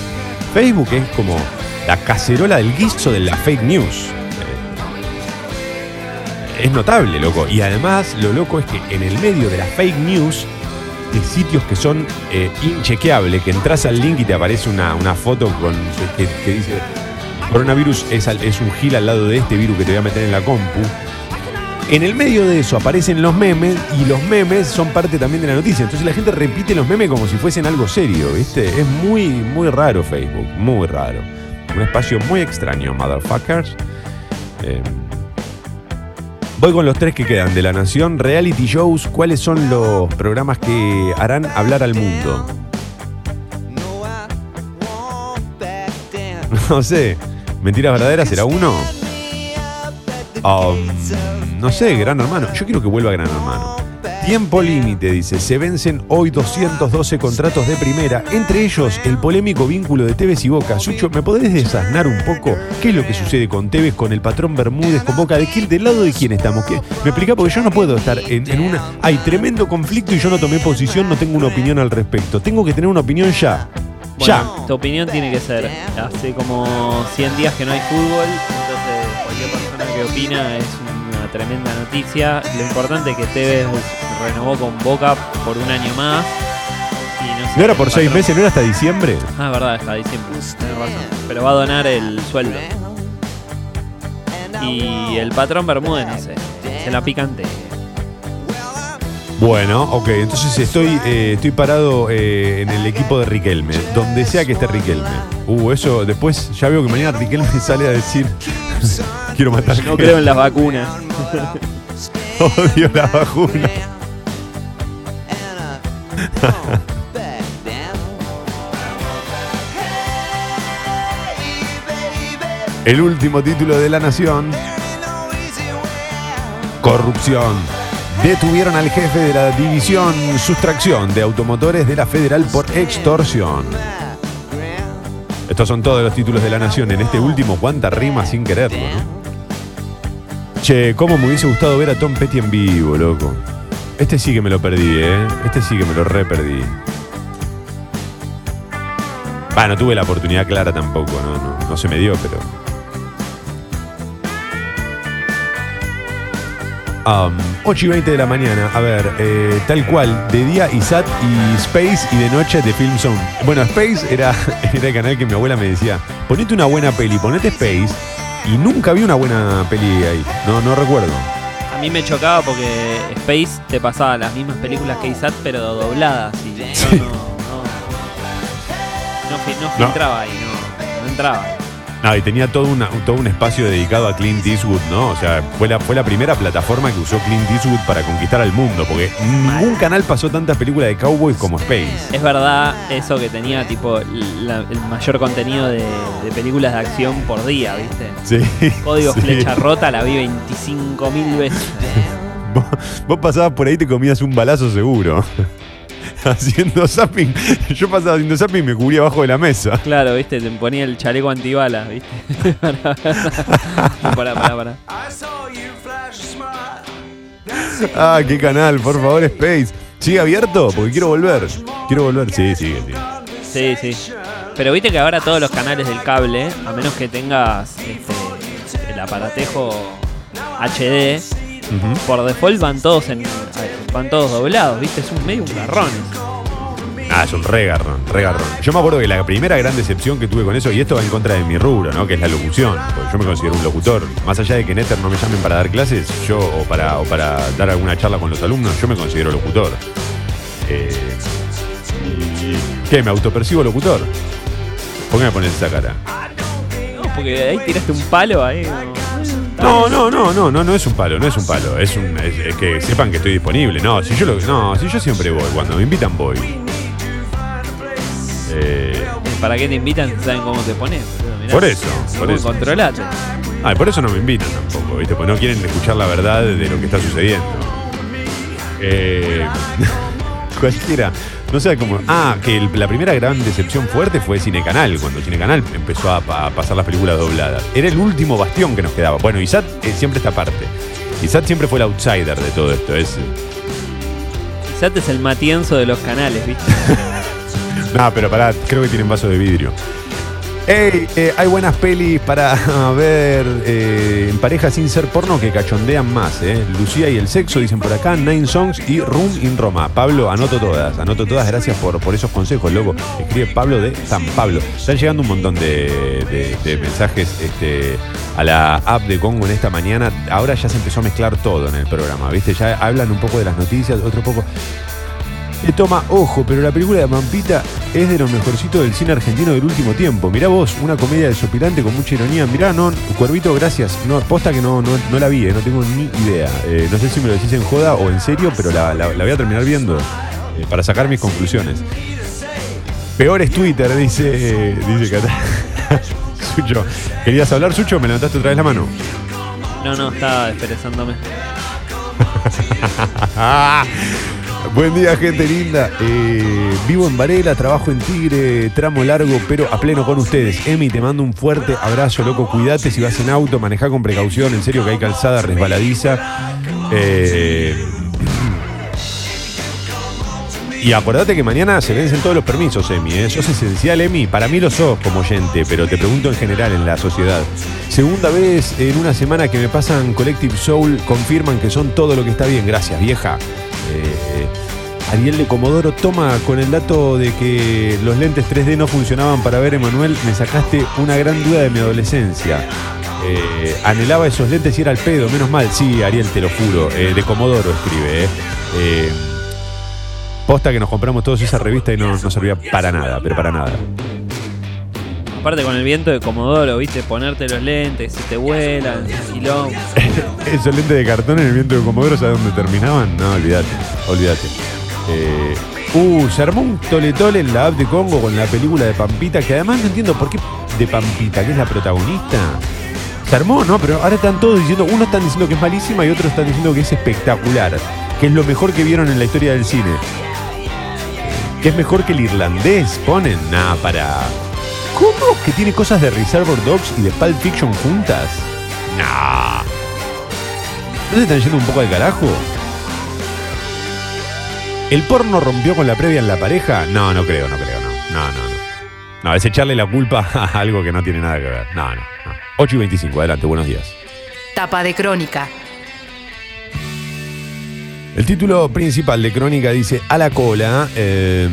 Facebook es como la cacerola del guiso de la fake news. Eh, Es notable, loco. Y además, lo loco es que en el medio de la fake news, de sitios que son eh, inchequeables, que entras al link y te aparece una, una foto con que, que- dice coronavirus es, es un gil al lado de este virus que te voy a meter en la compu. En el medio de eso aparecen los memes y los memes son parte también de la noticia. Entonces la gente repite los memes como si fuesen algo serio, ¿viste? Es muy, muy raro Facebook, muy raro. Un espacio muy extraño, motherfuckers. Eh, voy con los tres que quedan de la Nación. Reality shows, ¿cuáles son los programas que harán hablar al mundo? No [LAUGHS] sé. ¿Mentiras verdaderas será uno? Um, no sé, Gran Hermano. Yo quiero que vuelva Gran Hermano. Tiempo límite, dice. Se vencen hoy 212 contratos de primera, entre ellos el polémico vínculo de Tevez y Boca. Sucho, ¿me podés desasnar un poco qué es lo que sucede con Tevez, con el patrón Bermúdez, con Boca? ¿De qué, ¿Del lado de quién estamos? ¿Qué? ¿Me explica? Porque yo no puedo estar en, en una... Hay tremendo conflicto y yo no tomé posición, no tengo una opinión al respecto. Tengo que tener una opinión ya. Ya. Tu opinión tiene que ser, hace como 100 días que no hay fútbol, cualquier persona que opina es una tremenda noticia. Lo importante es que Tevez renovó con Boca por un año más. Y no, sé, ¿No era por seis meses? ¿No era hasta diciembre? Ah, es verdad, está diciembre. Tenés razón. Pero va a donar el sueldo. Y el patrón Bermúdez, no sé, se la picante. Bueno, ok, entonces estoy, eh, estoy parado eh, en el equipo de Riquelme, donde sea que esté Riquelme. Uh, eso, después ya veo que mañana Riquelme [LAUGHS] sale a decir, quiero matar No creo en las vacunas. [LAUGHS] odio la vacuna. [LAUGHS] El último título de la nación. Corrupción. Detuvieron al jefe de la división sustracción de automotores de la Federal por extorsión. Estos son todos los títulos de la nación. En este último, cuánta rima sin quererlo, ¿no? Che, cómo me hubiese gustado ver a Tom Petty en vivo, loco. Este sí que me lo perdí, ¿eh? Este sí que me lo re perdí. Bueno, no tuve la oportunidad clara tampoco, no, no, no se me dio, pero. Um, 8 y 20 de la mañana, a ver, eh, tal cual, de día ISAT y Space y de noche de Film Zone. Bueno, Space era, [LAUGHS] era el canal que mi abuela me decía, ponete una buena peli, ponete Space, y nunca vi una buena peli ahí, no, no recuerdo. A mí me chocaba porque Space te pasaba las mismas películas que ISAT, pero dobladas. Y no, Sí. no, no, no, fi- no No. filtraba ahí, no, no entraba. No, y tenía todo, una- todo un espacio dedicado a Clint Eastwood, ¿no? O sea, fue la, fue la primera plataforma que usó Clint Eastwood para conquistar al mundo, porque ningún canal pasó tantas películas de cowboys como Space. Es verdad eso que tenía tipo la- el mayor contenido de, de películas de acción por día, ¿viste? Sí. Código sí. Flecha Rota la vi 25 mil veces. [LAUGHS] Vos, vos pasabas por ahí y te comías un balazo seguro. [LAUGHS] haciendo zapping. Yo pasaba haciendo zapping y me cubría abajo de la mesa. Claro, ¿viste? Te ponía el chaleco antibalas, ¿viste? [LAUGHS] pará, pará, pará. Ah, qué canal, por favor, Space. ¿Sigue abierto? Porque quiero volver. Quiero volver. Sí, sigue, sigue. Sí, sí. Pero viste que ahora todos los canales del cable, a menos que tengas este, el aparatejo HD, por default van todos en van todos doblados, viste, es un medio un garrón. Ah, es un regarrón, regarrón. Yo me acuerdo que la primera gran decepción que tuve con eso, y esto va en contra de mi rubro, ¿no? Que es la locución. Porque yo me considero un locutor. Más allá de que en Ether no me llamen para dar clases, yo, o para, o para dar alguna charla con los alumnos, yo me considero locutor. Eh, ¿Qué? ¿Me autopercibo locutor? ¿Por qué me pones esa cara? No, porque ahí tiraste un palo ahí. No, no, no, no, no, no es un palo, no es un palo. Es un, es, es que sepan que estoy disponible. No, si yo lo, no, si yo siempre voy, cuando me invitan voy. Eh, ¿Para qué te invitan si saben cómo te pones? Mirá. Por eso, por eso. Controlate. ah, y por eso no me invitan tampoco, ¿viste? Porque no quieren escuchar la verdad de lo que está sucediendo. Eh, [LAUGHS] cualquiera. No sé cómo. Ah, que el- la primera gran decepción fuerte fue Cinecanal, cuando Cinecanal empezó a, pa- a pasar las películas dobladas. Era el último bastión que nos quedaba. Bueno, ISAT eh, siempre está aparte. ISAT siempre fue el outsider de todo esto. Es, Quizás es el matienzo de los canales, ¿viste? [LAUGHS] No, pero pará, creo que tienen vaso de vidrio. Ey, eh, hay buenas pelis para [LAUGHS] ver eh, en pareja sin ser porno que cachondean más, ¿eh? Lucía y el sexo, dicen por acá, Nine Songs y Room in Roma. Pablo, anoto todas, anoto todas, gracias por, por esos consejos, loco. Escribe Pablo de San Pablo. Están llegando un montón de, de- de mensajes este, a la app de Congo en esta mañana. Ahora ya se empezó a mezclar todo en el programa, ¿viste? Ya hablan un poco de las noticias, otro poco. Le toma ojo, pero la película de Mampita es de lo mejorcito del cine argentino del último tiempo. Mirá vos, una comedia desopilante con mucha ironía. Mirá, no, Cuervito, gracias. No, posta que no, no, no la vi, eh, no tengo ni idea. Eh, no sé si me lo decís en joda o en serio, pero la, la- la voy a terminar viendo eh, para sacar mis conclusiones. Peor es Twitter, dice, dice Cata. [LAUGHS] Sucho, ¿querías hablar, Sucho? ¿Me levantaste otra vez la mano? No, no, estaba desperezándome. [LAUGHS] Buen día, gente linda. Eh, vivo en Varela, trabajo en Tigre, tramo largo, pero a pleno con ustedes. Emi, te mando un fuerte abrazo, loco. Cuídate si vas en auto, manejá con precaución. En serio que hay calzada resbaladiza. Eh, y acordate que mañana se vencen todos los permisos, Emi. ¿eh? Sos esencial, Emi. Para mí lo sos como oyente, pero te pregunto en general en la sociedad. Segunda vez en una semana que me pasan Collective Soul, confirman que son todo lo que está bien. Gracias, vieja. Eh, Ariel de Comodoro toma con el dato de que los lentes 3D no funcionaban para ver Emanuel, me sacaste una gran duda de mi adolescencia. Eh, anhelaba esos lentes y era el pedo, menos mal, sí, Ariel, te lo juro. Eh, de Comodoro escribe, Posta que nos compramos todos esa revista y no, no servía para nada, pero para nada. Aparte con el viento de Comodoro, ¿viste? Ponerte los lentes, se te vuelan, quilombo. [LAUGHS] Esos lentes de cartón en el viento de Comodoro, ¿sabes dónde terminaban? No, olvídate, olvídate. Eh, uh, se armó un tole-tole en la app de Congo con la película de Pampita, que además no entiendo por qué de Pampita, que es la protagonista. Se armó, ¿no? Pero ahora están todos diciendo, unos están diciendo que es malísima y otros están diciendo que es espectacular, que es lo mejor que vieron en la historia del cine. Que es mejor que el irlandés, ponen. Nah, para. ¿Cómo? ¿Que tiene cosas de Reservoir Dogs y de Pulp Fiction juntas? Nah. ¿No se están yendo un poco al carajo? ¿El porno rompió con la previa en la pareja? No, no creo, no creo, no. No, no, no. No, es echarle la culpa [LAUGHS] a algo que no tiene nada que ver. No, no, no. 8 y 25, adelante, buenos días. Tapa de crónica. El título principal de Crónica dice A la cola, eh,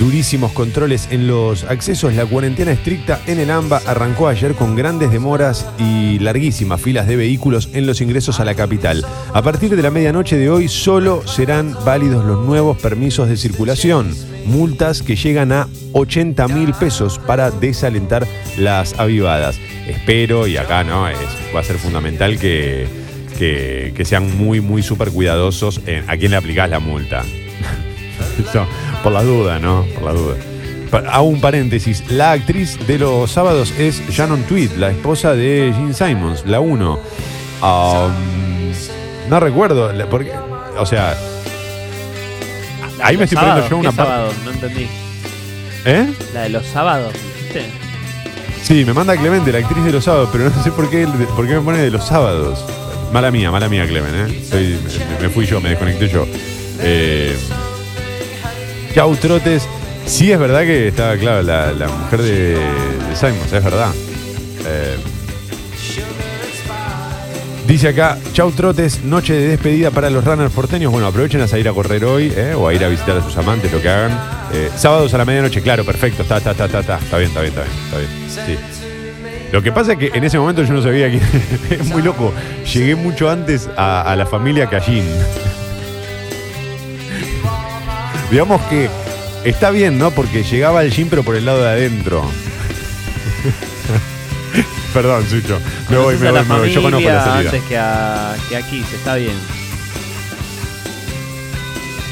durísimos controles en los accesos, la cuarentena estricta en el AMBA arrancó ayer con grandes demoras y larguísimas filas de vehículos en los ingresos a la capital. A partir de la medianoche de hoy solo serán válidos los nuevos permisos de circulación, multas que llegan a 80 mil pesos para desalentar las avivadas. Espero, y acá no, va a ser fundamental que que, que sean muy, muy súper cuidadosos en a quién le aplicás la multa. [LAUGHS] Por la duda, ¿no? Por la duda. Hago un paréntesis. La actriz de los sábados es Shannon Tweed, la esposa de Gene Simons, la 1. no recuerdo, porque, o sea, ahí me estoy poniendo Sábado, yo una ¿qué parte. No entendí. ¿Eh? La de los sábados, ¿viste? Sí, me manda Clemente, la actriz de los sábados, pero no sé por qué, por qué me pone de los sábados. Mala mía, mala mía, Clemen, ¿eh? Soy- me, fui yo, me desconecté yo. Eh, Chau, trotes. Sí, es verdad que estaba, claro, la, mujer de, Simons, es verdad. Eh, dice acá, chau, trotes, noche de despedida para los runners porteños. Bueno, aprovechen a salir a correr hoy, ¿eh? O a ir a visitar a sus amantes, lo que hagan. Eh, sábados a la medianoche, claro, perfecto. Está, está, está, está, está. Está bien, está bien, está bien. Está bien. Sí. Lo que pasa es que en ese momento yo no sabía que. [LAUGHS] es muy loco. Llegué mucho antes a, a la familia Callín. [LAUGHS] Digamos que está bien, ¿no? Porque llegaba al gym, pero por el lado de adentro. [LAUGHS] Perdón, Sucho. Me voy, me voy, me voy. Yo conozco la salida. antes que a, que a Kiss, está bien.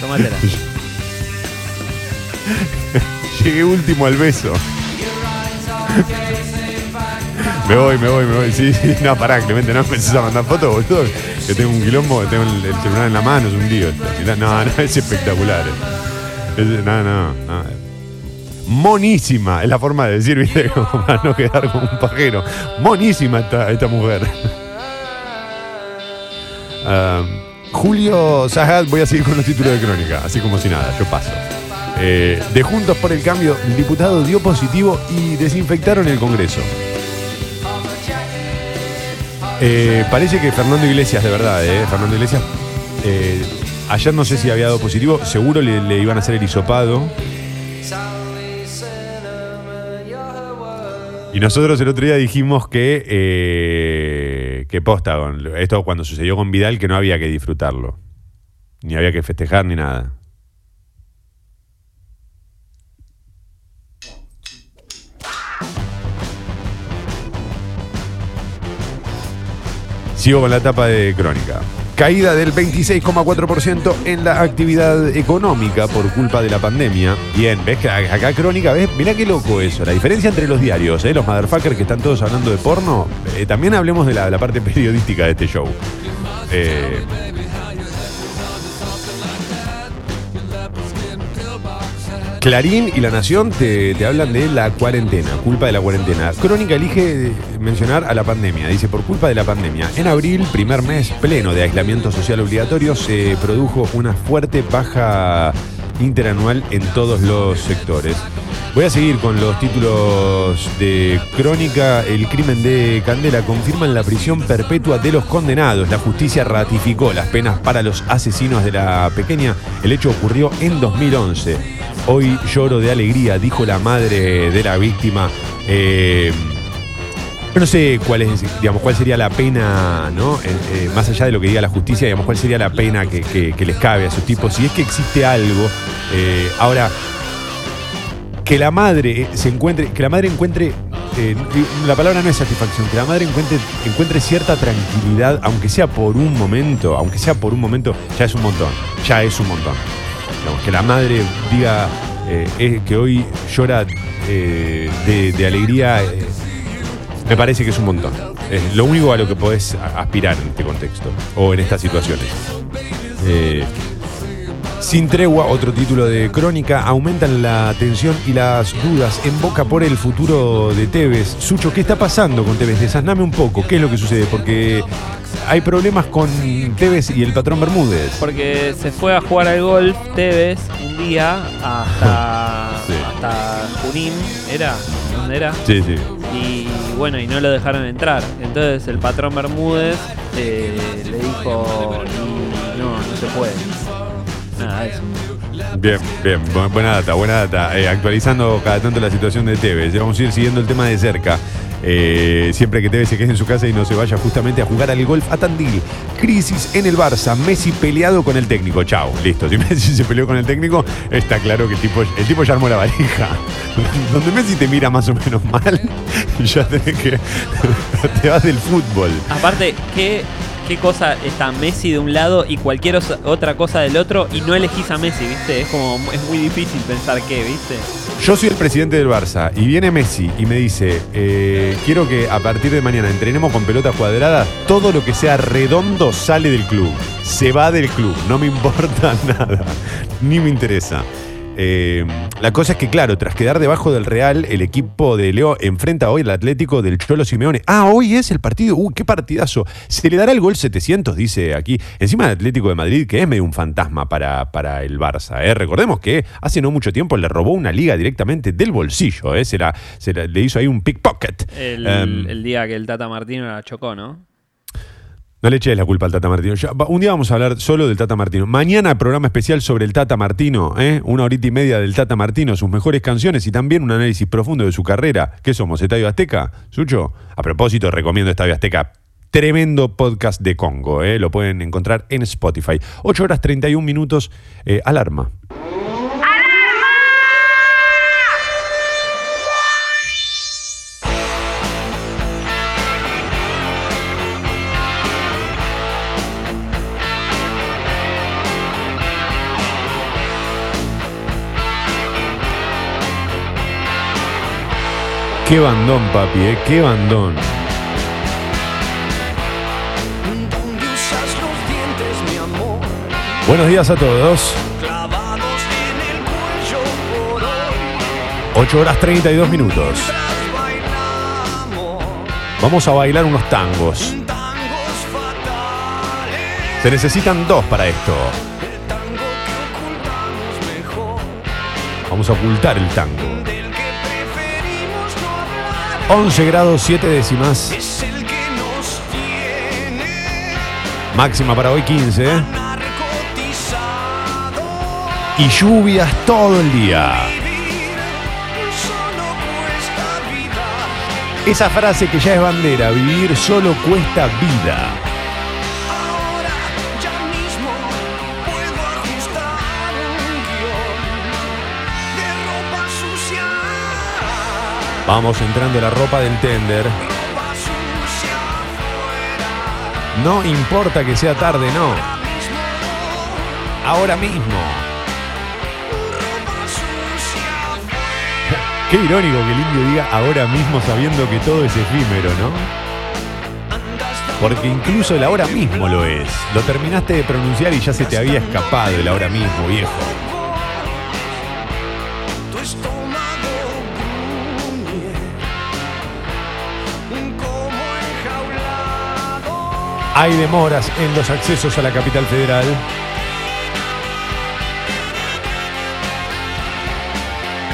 Tómatela. Llegué último al beso. Me voy, me voy, me voy. Sí, sí, no, pará, Clemente, no empieces a mandar fotos, boludo. Que tengo un quilombo, tengo el, el celular en la mano, es un lío. No, no, es espectacular. eh. No, no, no. Monísima, es la forma de decir, viste, [LAUGHS] para no quedar como un pajero. Monísima esta, esta mujer. [LAUGHS] Julio Sajad, voy a seguir con los títulos de crónica, así como si nada, yo paso. Eh, de Juntos por el Cambio, el diputado dio positivo y desinfectaron el Congreso. Eh, parece que Fernando Iglesias, de verdad, eh, Fernando Iglesias, eh, ayer no sé si había dado positivo, seguro le, iban a hacer el hisopado. Y nosotros el otro día dijimos que, que posta, esto cuando sucedió con Vidal, que no había que disfrutarlo. Ni había que festejar ni nada. Sigo con la etapa de crónica. Caída del 26,4% en la actividad económica por culpa de la pandemia. Bien, ves que acá crónica, ves, mirá qué loco eso. La diferencia entre los diarios, ¿eh? los motherfuckers que están todos hablando de porno, eh, también hablemos de la, la parte [LAUGHS] periodística de este show. Eh, Clarín y La Nación te, te hablan de la cuarentena, culpa de la cuarentena. Crónica elige mencionar a la pandemia. Dice, por culpa de la pandemia, en abril, primer mes pleno de aislamiento social obligatorio, se produjo una fuerte baja interanual en todos los sectores. Voy a seguir con los títulos de Crónica. El crimen de Candela confirman la prisión perpetua de los condenados. La justicia ratificó las penas para los asesinos de la pequeña. El hecho ocurrió en 2011. Hoy lloro de alegría, dijo la madre de la víctima. Eh, no sé cuál es, digamos, cuál sería la pena, ¿no? Eh, más allá de lo que diga la justicia, digamos, cuál sería la pena que, les cabe a sus tipos. Si es que existe algo. eh, ahora, que la madre se encuentre, que la madre encuentre, la palabra no es satisfacción, que la madre encuentre, encuentre cierta tranquilidad, aunque sea por un momento, aunque sea por un momento, ya es un montón, ya es un montón. Digamos, que la madre diga eh, eh, que hoy llora eh, de, de alegría, eh, me parece que es un montón. Es lo único a lo que podés aspirar en este contexto o en estas situaciones. Sin tregua, otro título de crónica, aumentan la tensión y las dudas en boca por el futuro de Tevez. Sucho, ¿qué está pasando con Tevez? Desasname un poco, ¿qué es lo que sucede? Porque hay problemas con Tevez y el patrón Bermúdez. Porque se fue a jugar al golf Tevez un día hasta, [LAUGHS] Sí. hasta Junín, ¿era? ¿Dónde era? Sí, sí. Y bueno, y no lo dejaron entrar. Entonces el patrón Bermúdez eh, le dijo, "Y no, no se puede. Nada, eso. Bien, bien, bu- buena data, buena data. Eh, actualizando cada tanto la situación de Tevez. Ya Vamos a ir siguiendo el tema de cerca. Eh, siempre que Tevez se quede en su casa y no se vaya justamente a jugar al golf a Tandil. Crisis en el Barça. Messi peleado con el técnico. Chao, listo. [LAUGHS] Si Messi se peleó con el técnico, está claro que el tipo, el tipo ya armó la valija. [LAUGHS] Donde Messi te mira más o menos mal, [LAUGHS] ya tenés que. te vas del fútbol. Aparte, ¿qué, qué cosa está Messi de un lado y cualquier otra cosa del otro y no elegís a Messi, ¿viste? Es como, es muy difícil pensar qué, ¿viste? Yo soy el presidente del Barça y viene Messi y me dice, eh, quiero que a partir de mañana entrenemos con pelota cuadrada, todo lo que sea redondo sale del club, se va del club, no me [LAUGHS] importa nada, ni me interesa. Eh, la cosa es que, claro, tras quedar debajo del Real, el equipo de Leo enfrenta hoy al Atlético del Cholo Simeone. Ah, hoy es el partido. Uy, qué partidazo. Se le dará el gol 700, dice aquí. Encima del Atlético de Madrid, que es medio un fantasma para, para el Barça. ¿eh? Recordemos que hace no mucho tiempo le robó una liga directamente del bolsillo. ¿eh? Se, la- se la- le hizo ahí un pickpocket. El, Em, el día que el Tata Martino la chocó, ¿no? No le eches la culpa al Tata Martino. Un día vamos a hablar solo del Tata Martino. Mañana programa especial sobre el Tata Martino, ¿eh? una horita y media del Tata Martino, sus mejores canciones y también un análisis profundo de su carrera. ¿Qué somos? ¿Estadio Azteca? ¿Sucho? A propósito, recomiendo Estadio Azteca. Tremendo podcast de Congo, ¿eh? lo pueden encontrar en Spotify. 8 horas 31 minutos, eh, alarma. Qué bandón, papi, ¿eh? Qué bandón. Buenos días a todos. Clavados en el cuello por hoy. 8 horas 32 minutos. Vamos a bailar unos tangos. fatales. Se necesitan dos para esto. Vamos a ocultar el tango. 11 grados 7 décimas. Es el que nos tiene Máxima para hoy 15. ¿eh? Y lluvias todo el día. Esa frase que ya es bandera, vivir solo cuesta vida. Vamos entrando la ropa del tender. No importa que sea tarde, no. Ahora mismo. [LAUGHS] Qué irónico que el indio diga ahora mismo sabiendo que todo es efímero, ¿no? Porque incluso el ahora mismo lo es. Lo terminaste de pronunciar y ya se te había escapado el ahora mismo, viejo. Hay demoras en los accesos a la capital federal.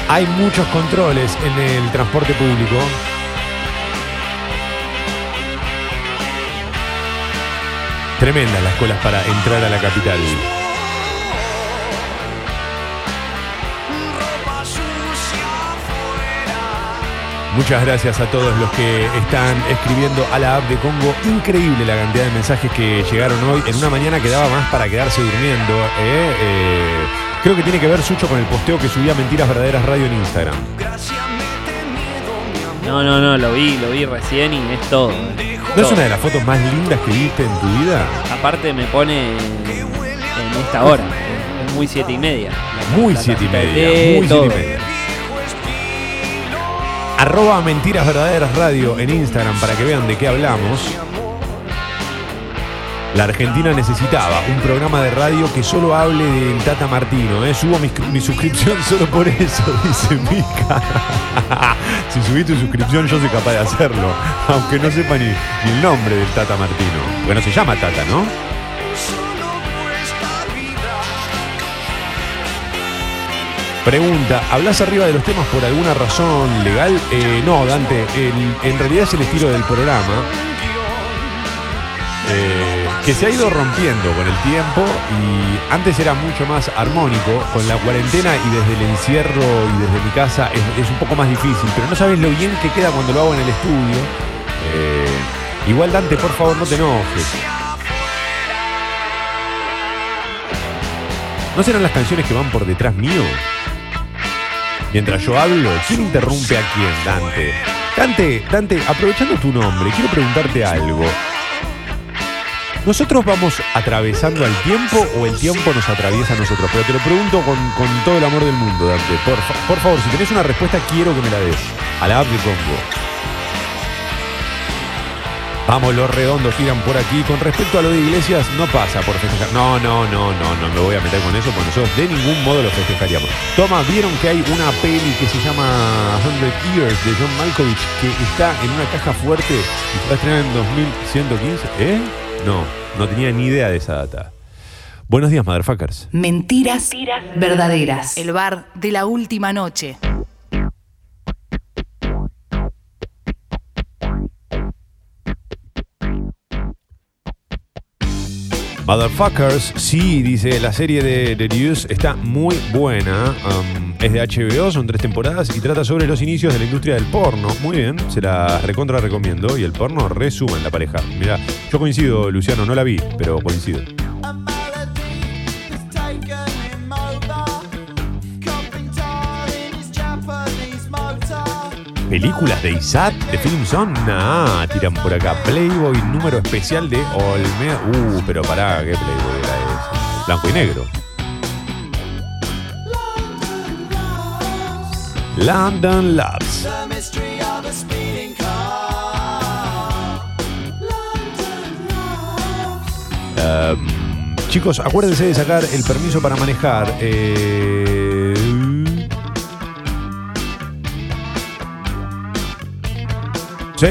Hay muchos controles en el transporte público. Tremendas las colas para entrar a la capital. Muchas gracias a todos los que están escribiendo a la app de Congo. Increíble la cantidad de mensajes que llegaron hoy en una mañana que daba más para quedarse durmiendo. ¿eh? Eh, creo que tiene que ver Sucho con el posteo que subía Mentiras Verdaderas Radio en Instagram. No, no, no, lo vi, lo vi recién y es todo. eh. ¿No es una de las fotos más lindas que viste en tu vida? Aparte me pone en, esta hora. Es muy siete y media. La- Muy la siete y media, muy siete y media. Arroba Mentiras Verdaderas Radio en Instagram para que vean de qué hablamos. La Argentina necesitaba un programa de radio que solo hable del Tata Martino. ¿eh? Subo mi, suscripción [LAUGHS] solo por eso, [LAUGHS] dice Mica. [LAUGHS] si subí tu suscripción, yo soy capaz de hacerlo. Aunque no sepa ni el nombre del Tata Martino. Bueno, se llama Tata, ¿no? Pregunta, ¿hablas arriba de los temas por alguna razón legal? Eh, no, Dante, en realidad es el estilo del programa. eh, que se ha ido rompiendo con el tiempo y antes era mucho más armónico. Con la cuarentena y desde el encierro y desde mi casa es, es un poco más difícil, pero no sabes lo bien que queda cuando lo hago en el estudio. Eh, igual Dante, por favor, no te enojes. ¿No serán las canciones que van por detrás mío? Mientras yo hablo, ¿quién interrumpe a quién, Dante? Dante, Dante, aprovechando tu nombre, quiero preguntarte algo. ¿Nosotros vamos atravesando al tiempo o el tiempo nos atraviesa a nosotros? Pero te lo pregunto con, todo el amor del mundo, Dante. Por, por favor, si tenés una respuesta, quiero que me la des. A la app de Congo. Vamos, los redondos tiran por aquí. Con respecto a lo de iglesias, no pasa por festejar. No, no, no, no, no me voy a meter con eso, porque nosotros de ningún modo lo festejaríamos. Toma, ¿vieron que hay una peli que se llama 100 Years de John Malkovich que está en una caja fuerte y se va a estrenar en 2115? ¿Eh? No, no tenía ni idea de esa data. Buenos días, motherfuckers. Mentiras, verdaderas. El bar de la última noche. Motherfuckers, sí, dice, la serie de The Deuce está muy buena. Um, es de HBO, son tres temporadas y trata sobre los inicios de la industria del porno. Muy bien, se la recontra recomiendo. Y el porno resuma en la pareja. Mira, yo coincido, Luciano, no la vi, pero coincido. Películas de Isaac, de Film Son, nah, tiran por acá. Playboy, número especial de Olmeda. Uh, pero pará, ¿qué Playboy era ese? Blanco y negro. London Labs. Em, chicos, acuérdense de sacar el permiso para manejar. eh, Sí.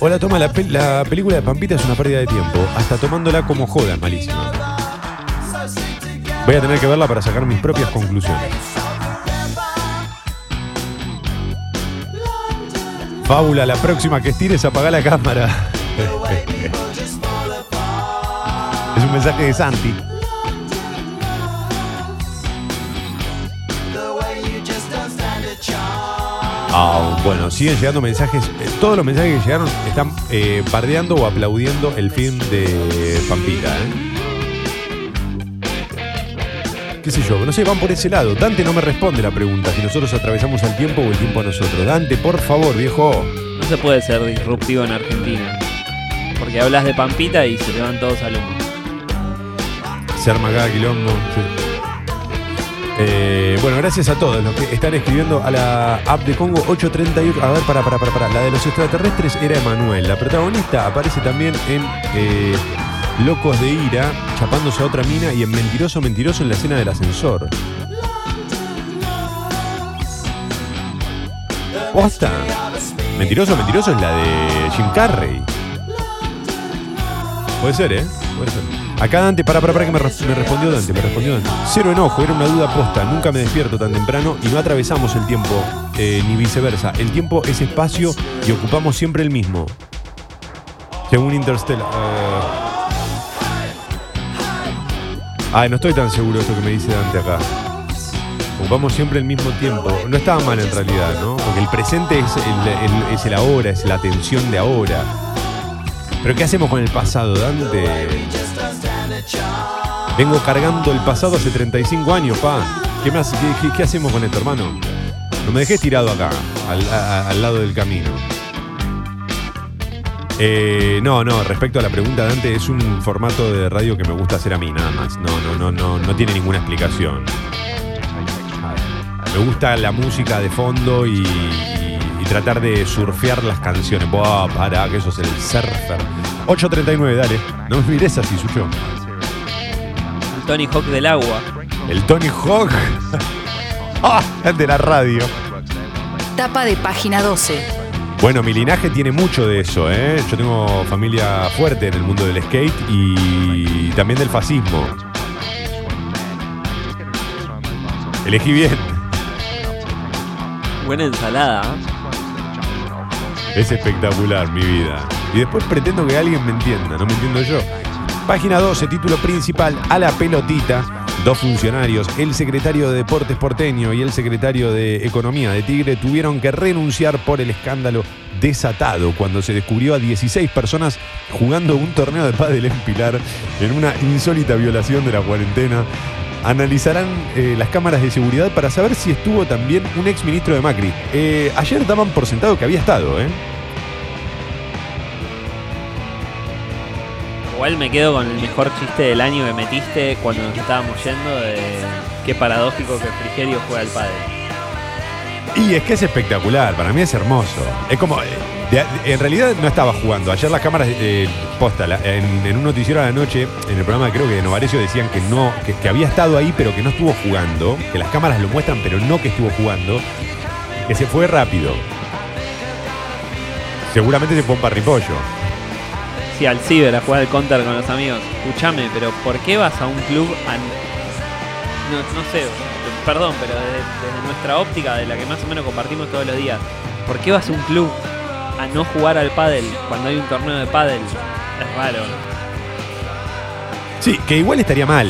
Hola, toma, la, pel- la película de Pampita es una pérdida de tiempo. Hasta tomándola como joda, malísima. Voy a tener que verla para sacar mis propias conclusiones. Fábula, la próxima que estires apaga la cámara. [LAUGHS] es un mensaje de Santi. Ah, bueno, siguen llegando mensajes. eh, todos los mensajes que llegaron están eh, bardeando o aplaudiendo el film de Pampita. ¿eh? ¿Qué sé yo? No sé, van por ese lado. Dante no me responde la pregunta si nosotros atravesamos el tiempo o el tiempo a nosotros. Dante, por favor, viejo. No se puede ser disruptivo en Argentina. Porque hablas de Pampita y se te van todos al humo. Se arma cada quilombo. sí. Eh, bueno, gracias a todos los que están escribiendo a la app de Congo 838. A ver, para, para, para, para. La de los extraterrestres era Emanuel. La protagonista aparece también en eh, Locos de Ira, chapándose a otra mina y en Mentiroso, Mentiroso en la escena del ascensor. ¿Posta? Mentiroso, Mentiroso es la de Jim Carrey. Puede ser, ¿eh? Puede ser. Acá Dante, para, para, para que me, res- me respondió Dante, me respondió Dante. Cero enojo, era una duda posta. Nunca me despierto tan temprano y no atravesamos el tiempo, eh, ni viceversa. El tiempo es espacio y ocupamos siempre el mismo. Según Interstellar. eh. Ay, no estoy tan seguro de esto que me dice Dante acá. Ocupamos siempre el mismo tiempo. No estaba mal en realidad, ¿no? Porque el presente es el, el- es el ahora, es la atención de ahora. Pero ¿qué hacemos con el pasado, Dante? Vengo cargando el pasado hace 35 años, pa. ¿Qué, hace- qué- hacemos con esto, hermano? No me dejes tirado acá, al, lado del camino. Eh, no, no, respecto a la pregunta, Dante, es un formato de radio que me gusta hacer a mí, nada más. No, no, no, no, no tiene ninguna explicación. Me gusta la música de fondo y, y- tratar de surfear las canciones. Buah, para, que eso es el surfer. 8.39, dale. No me mires así, suyo. El Tony Hawk del agua. El Tony Hawk. [LAUGHS] Ah, de la radio. Tapa de página 12. Bueno, mi linaje tiene mucho de eso, ¿eh? Yo tengo familia fuerte en el mundo del skate y también del fascismo. Elegí bien. Buena ensalada. ¿eh? Es espectacular mi vida. Y después pretendo que alguien me entienda, no me entiendo yo. Página 12, título principal, a la pelotita. Dos funcionarios, el secretario de Deportes porteño y el secretario de Economía de Tigre, tuvieron que renunciar por el escándalo desatado cuando se descubrió a 16 personas jugando un torneo de pádel en Pilar en una insólita violación de la cuarentena. Analizarán eh, las cámaras de seguridad para saber si estuvo también un ex ministro de Macri. Eh, ayer daban por sentado que había estado, ¿eh? Igual me quedo con el mejor chiste del año que metiste cuando nos estábamos yendo de qué paradójico que Frigerio juega al padre. Y es que es espectacular, para mí es hermoso. Es como, eh, en realidad no estaba jugando. Ayer las cámaras, eh, posta, en un noticiero a la noche, en el programa creo que de Novarecio decían que no, que, que había estado ahí pero que no estuvo jugando, que las cámaras lo muestran pero no que estuvo jugando, que se fue rápido. Seguramente se fue un parripollo. Sí, al ciber a jugar al counter con los amigos. Escúchame, pero ¿por qué vas a un club a... No, no sé, perdón, pero desde, desde nuestra óptica, de la que más o menos compartimos todos los días, ¿por qué vas a un club a no jugar al pádel cuando hay un torneo de pádel es raro. Sí, que igual estaría mal.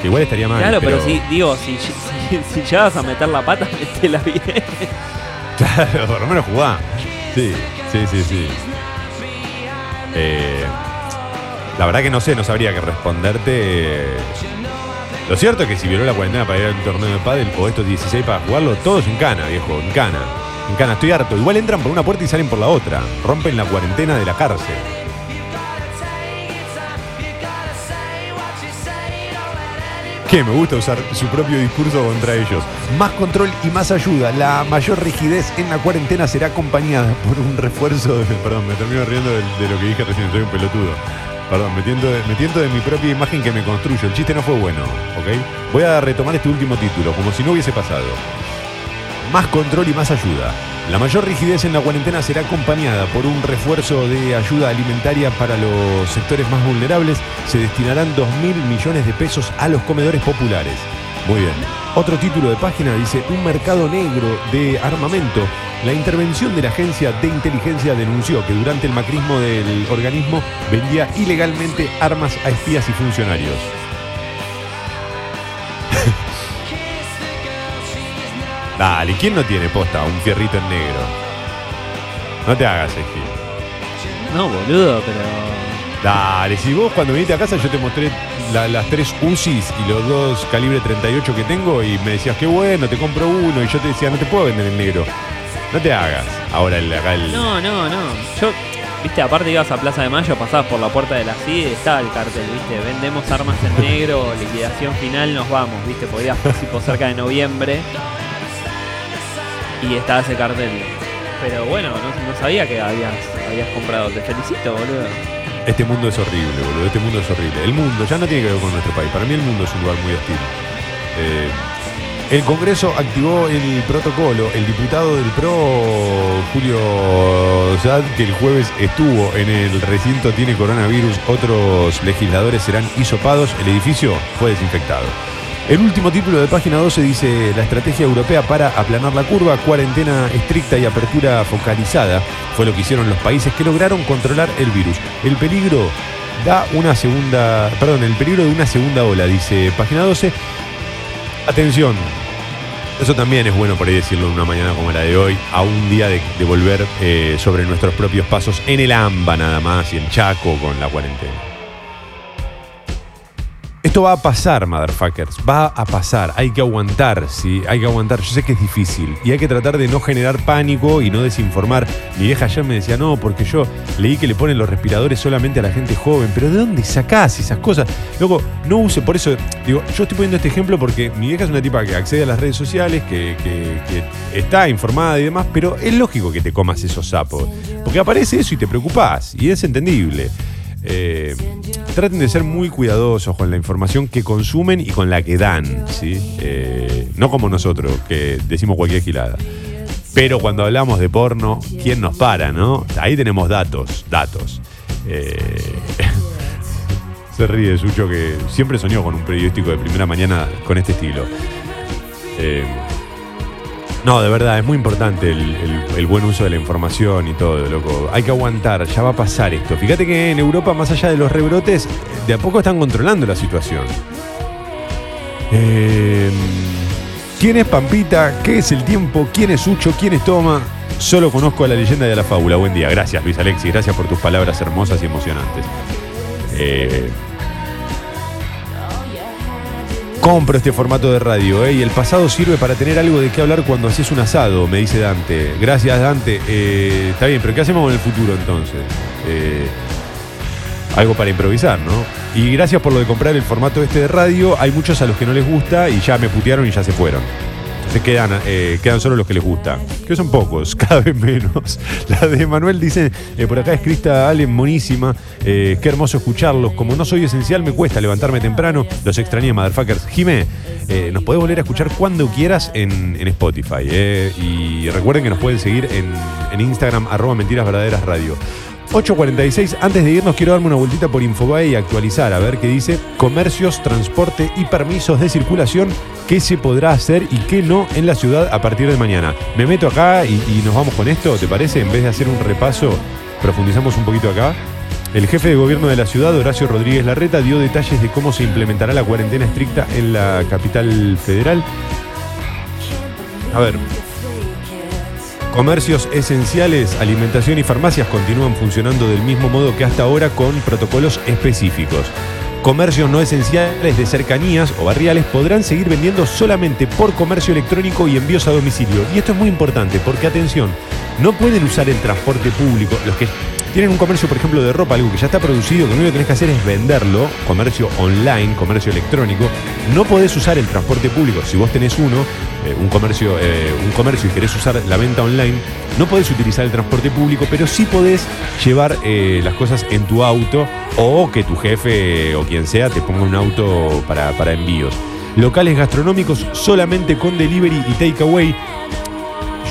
Que igual estaría mal. claro, pero, si, digo, si, [LAUGHS] si, si llegas a meter la pata, [LAUGHS] metela bien. Claro, por lo menos jugá. Sí, sí, sí, sí. Eh, la verdad que no sé, no sabría qué responderte. Lo cierto es que si violó la cuarentena para ir a un torneo de pádel o estos 16 para jugarlo, todos en cana, viejo, en cana. En cana, estoy harto. Igual entran por una puerta y salen por la otra. Rompen la cuarentena de la cárcel. Que me gusta usar su propio discurso contra ellos. Más control y más ayuda. La mayor rigidez en la cuarentena será acompañada por un refuerzo de. [LAUGHS] Perdón, me termino riendo de, de lo que dije recién, soy un pelotudo. Perdón, metiendo de, metiendo de mi propia imagen que me construyo. El chiste no fue bueno, ¿ok? Voy a retomar este último título, como si no hubiese pasado. Más control y más ayuda. La mayor rigidez en la cuarentena será acompañada por un refuerzo de ayuda alimentaria para los sectores más vulnerables. Se destinarán 2 mil millones de pesos a los comedores populares. Muy bien. Otro título de página dice Un mercado negro de armamento. La intervención de la agencia de inteligencia denunció que durante el macrismo del organismo vendía ilegalmente armas a espías y funcionarios. Dale, ¿quién no tiene posta un fierrito en negro? No te hagas, Eji. No, boludo, pero. Dale, si vos cuando viniste a casa yo te mostré la- las tres UCIs y los dos calibre 38 que tengo y me decías, qué bueno, te compro uno y yo te decía, no te puedo vender en negro. No te hagas. Ahora el, acá el... No, no, no. Yo, viste, aparte ibas a Plaza de Mayo, pasabas por la puerta de la CIDE, estaba el cartel, viste, vendemos armas en negro, liquidación final, nos vamos, viste, podías tipo cerca de noviembre. Y estaba ese cartel. Pero bueno, no, sabía que habías, habías comprado. Te felicito, boludo. Este mundo es horrible, boludo. Este mundo es horrible. El mundo ya no tiene que ver con nuestro país. Para mí el mundo es un lugar muy hostil. Eh, el Congreso activó el protocolo. El diputado del PRO, Julio Sad, que el jueves estuvo en el recinto, tiene coronavirus. Otros legisladores serán hisopados. El edificio fue desinfectado. El último título de página 12 dice la estrategia europea para aplanar la curva, cuarentena estricta y apertura focalizada. Fue lo que hicieron los países que lograron controlar el virus. El peligro da una segunda, perdón, el peligro de una segunda ola, dice página 12. Atención, eso también es bueno por ahí decirlo en una mañana como la de hoy, a un día de, volver eh, sobre nuestros propios pasos en el AMBA nada más y en Chaco con la cuarentena. Esto va a pasar, motherfuckers. Va a pasar. Hay que aguantar, sí. Hay que aguantar. Yo sé que es difícil. Y hay que tratar de no generar pánico y no desinformar. Mi vieja ayer me decía, no, porque yo leí que le ponen los respiradores solamente a la gente joven. Pero ¿de dónde sacás esas cosas? Luego, no use. Por eso, digo, yo estoy poniendo este ejemplo porque mi vieja es una tipa que accede a las redes sociales, que, que- está informada y demás. Pero es lógico que te comas esos sapos. Porque aparece eso y te preocupás. Y es entendible. Eh, traten de ser muy cuidadosos con la información que consumen y con la que dan, ¿sí? Eh, no como nosotros, que decimos cualquier gilada. Pero cuando hablamos de porno, ¿quién nos para, no? Ahí tenemos datos, datos. Eh, [LAUGHS] se ríe Sucho que siempre soñó con un periodístico de primera mañana con este estilo. No, de verdad, es muy importante el, buen uso de la información y todo, loco. Hay que aguantar, ya va a pasar esto. Fíjate que en Europa, más allá de los rebrotes, de a poco están controlando la situación. Eh, ¿Quién es Pampita? ¿Qué es el tiempo? ¿Quién es Sucho? ¿Quién es Toma? Solo conozco a la leyenda de la fábula. Buen día. Gracias, Luis Alexis. Gracias por tus palabras hermosas y emocionantes. Eh, Compro este formato de radio, ¿eh? Y el pasado sirve para tener algo de qué hablar cuando haces un asado, me dice Dante. Gracias, Dante. Eh, está bien, pero ¿qué hacemos con el futuro entonces? Eh, algo para improvisar, ¿no? Y gracias por lo de comprar el formato este de radio. Hay muchos a los que no les gusta y ya me putearon y ya se fueron. Se quedan, eh, quedan solo los que les gusta. Que son pocos, [LAUGHS] cada vez menos. La de Manuel dice, eh, por acá es Crista Allen, monísima. Eh, qué hermoso escucharlos. Como no soy esencial, me cuesta levantarme temprano. Los extrañé, motherfuckers. Jimé, nos podés volver a escuchar cuando quieras en, en Spotify. Y recuerden que nos pueden seguir en, en Instagram, arroba mentiras verdaderas radio. 8.46, antes de irnos quiero darme una vueltita por Infobae y actualizar, a ver qué dice comercios, transporte y permisos de circulación, qué se podrá hacer y qué no en la ciudad a partir de mañana. Me meto acá y, y nos vamos con esto, ¿te parece? En vez de hacer un repaso, profundizamos un poquito acá. El jefe de gobierno de la ciudad, Horacio Rodríguez Larreta, dio detalles de cómo se implementará la cuarentena estricta en la capital federal. A ver, Comercios esenciales, alimentación y farmacias continúan funcionando del mismo modo que hasta ahora con protocolos específicos. Comercios no esenciales de cercanías o barriales podrán seguir vendiendo solamente por comercio electrónico y envíos a domicilio. Y esto es muy importante porque, atención, no pueden usar el transporte público. Los que tienen un comercio, por ejemplo, de ropa, algo que ya está producido, que lo único que tenés que hacer es venderlo, comercio online, comercio electrónico. No podés usar el transporte público. Si vos tenés uno, eh, un, comercio, eh, un comercio y querés usar la venta online, no podés utilizar el transporte público, pero sí podés llevar eh, las cosas en tu auto o que tu jefe o quien sea te ponga un auto para, para envíos. Locales gastronómicos solamente con delivery y takeaway.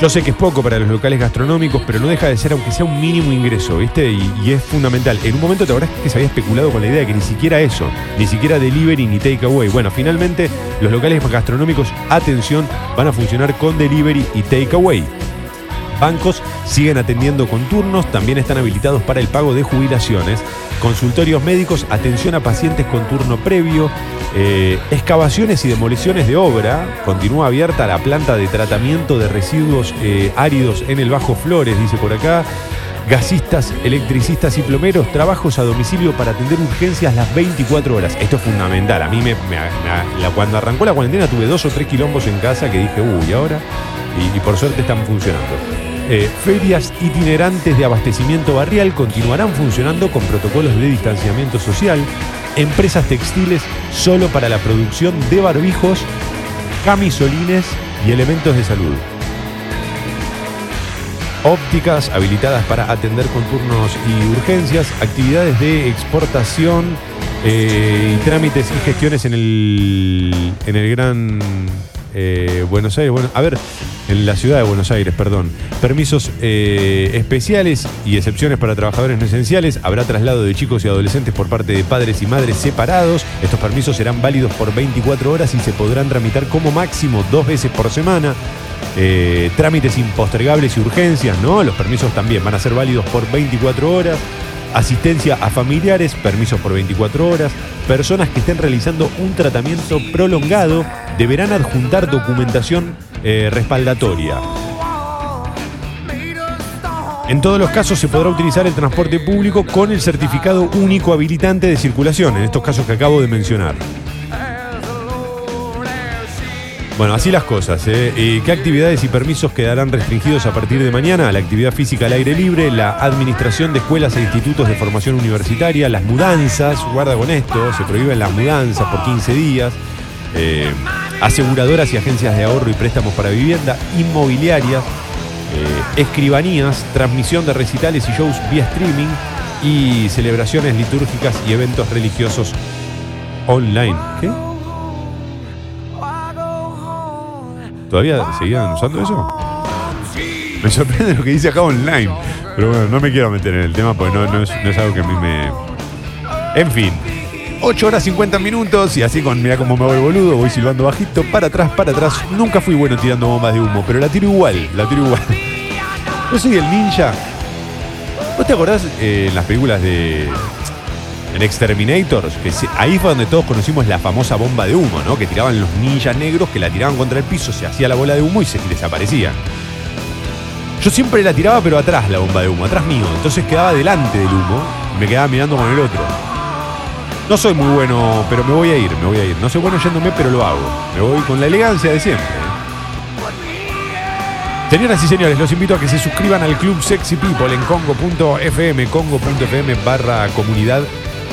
Yo sé que es poco para los locales gastronómicos, pero no deja de ser, aunque sea un mínimo ingreso, ¿viste? Y, es fundamental. En un momento te acordás que se había especulado con la idea de que ni siquiera eso, ni siquiera delivery ni takeaway. Bueno, finalmente los locales gastronómicos, atención, van a funcionar con delivery y takeaway. Bancos siguen atendiendo con turnos, también están habilitados para el pago de jubilaciones. Consultorios médicos, atención a pacientes con turno previo. Eh, excavaciones y demoliciones de obra. Continúa abierta la planta de tratamiento de residuos eh, áridos en el Bajo Flores, dice por acá. Gasistas, electricistas y plomeros, trabajos a domicilio para atender urgencias las 24 horas. Esto es fundamental. A mí me, cuando arrancó la cuarentena tuve dos o tres quilombos en casa que dije, uy, ¿y ahora? Y, y por suerte están funcionando. Eh, ferias itinerantes de abastecimiento barrial continuarán funcionando con protocolos de distanciamiento social. Empresas textiles solo para la producción de barbijos, camisolines y elementos de salud. Ópticas habilitadas para atender con turnos y urgencias, actividades de exportación eh, y trámites y gestiones en el, en el gran eh, Buenos Aires. Bueno, a ver, en la ciudad de Buenos Aires, perdón. Permisos eh, especiales y excepciones para trabajadores no esenciales. Habrá traslado de chicos y adolescentes por parte de padres y madres separados. Estos permisos serán válidos por 24 horas y se podrán tramitar como máximo dos veces por semana. Eh, trámites impostergables y urgencias, ¿no? Los permisos también van a ser válidos por 24 horas. Asistencia a familiares, permisos por 24 horas. Personas que estén realizando un tratamiento prolongado deberán adjuntar documentación eh, respaldatoria. En todos los casos se podrá utilizar el transporte público con el certificado único habilitante de circulación, en estos casos que acabo de mencionar. Bueno, así las cosas. ¿eh? Eh, ¿Qué actividades y permisos quedarán restringidos a partir de mañana? La actividad física al aire libre, la administración de escuelas e institutos de formación universitaria, las mudanzas, guarda con esto, se prohíben las mudanzas por 15 días, eh, aseguradoras y agencias de ahorro y préstamos para vivienda, inmobiliarias, escribanías, transmisión de recitales y shows vía streaming y celebraciones litúrgicas y eventos religiosos online. ¿Qué? ¿Todavía seguían usando eso? Me sorprende lo que dice acá online. Pero bueno, no me quiero meter en el tema porque no, no es, no es algo que a mí me. En fin. 8 horas 50 minutos y así con, mira cómo me voy boludo, voy silbando bajito, para atrás, para atrás. Nunca fui bueno tirando bombas de humo, pero la tiro igual, la tiro igual. [LAUGHS] Yo soy el ninja. ¿Vos te acordás eh, en las películas de. En Exterminators, ahí fue donde todos conocimos la famosa bomba de humo, ¿no? Que tiraban los ninjas negros, que la tiraban contra el piso, se hacía la bola de humo y se desaparecía. Yo siempre la tiraba, pero atrás la bomba de humo, atrás mío. Entonces quedaba delante del humo y me quedaba mirando con el otro. No soy muy bueno, pero me voy a ir, me voy a ir. No soy bueno yéndome, pero lo hago. Me voy con la elegancia de siempre. Señoras y señores, los invito a que se suscriban al Club Sexy People en congo.fm, congo.fm barra comunidad.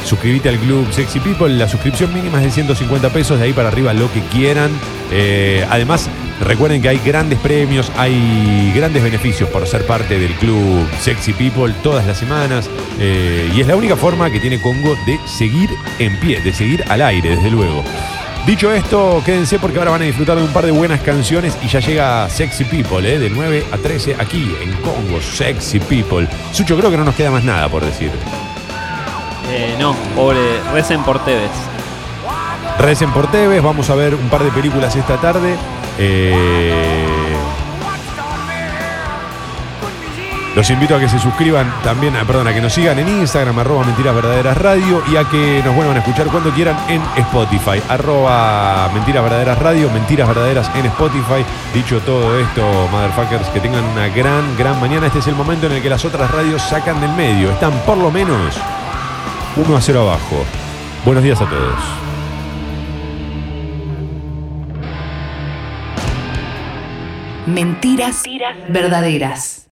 Suscríbete al Club Sexy People. La suscripción mínima es de 150 pesos, de ahí para arriba lo que quieran. Eh, además, recuerden que hay grandes premios, hay grandes beneficios por ser parte del Club Sexy People todas las semanas. Eh, y es la única forma que tiene Congo de seguir en pie, de seguir al aire, desde luego. Dicho esto, quédense porque ahora van a disfrutar de un par de buenas canciones y ya llega Sexy People, ¿eh? de 9 a 13 aquí en Congo, Sexy People. Sucho, creo que no nos queda más nada por decir. Eh, no, pobre, recen por Tevez. Recen por Tevez, vamos a ver un par de películas esta tarde. Eh, Los invito a que se suscriban también, a, perdón, a que nos sigan en Instagram, arroba Mentiras Verdaderas Radio, y a que nos vuelvan a escuchar cuando quieran en Spotify, arroba Mentiras Verdaderas Radio, Mentiras Verdaderas en Spotify. Dicho todo esto, motherfuckers, que tengan una gran, gran mañana. Este es el momento en el que las otras radios sacan del medio. Están por lo menos 1 a 0 abajo. Buenos días a todos. Mentiras verdaderas.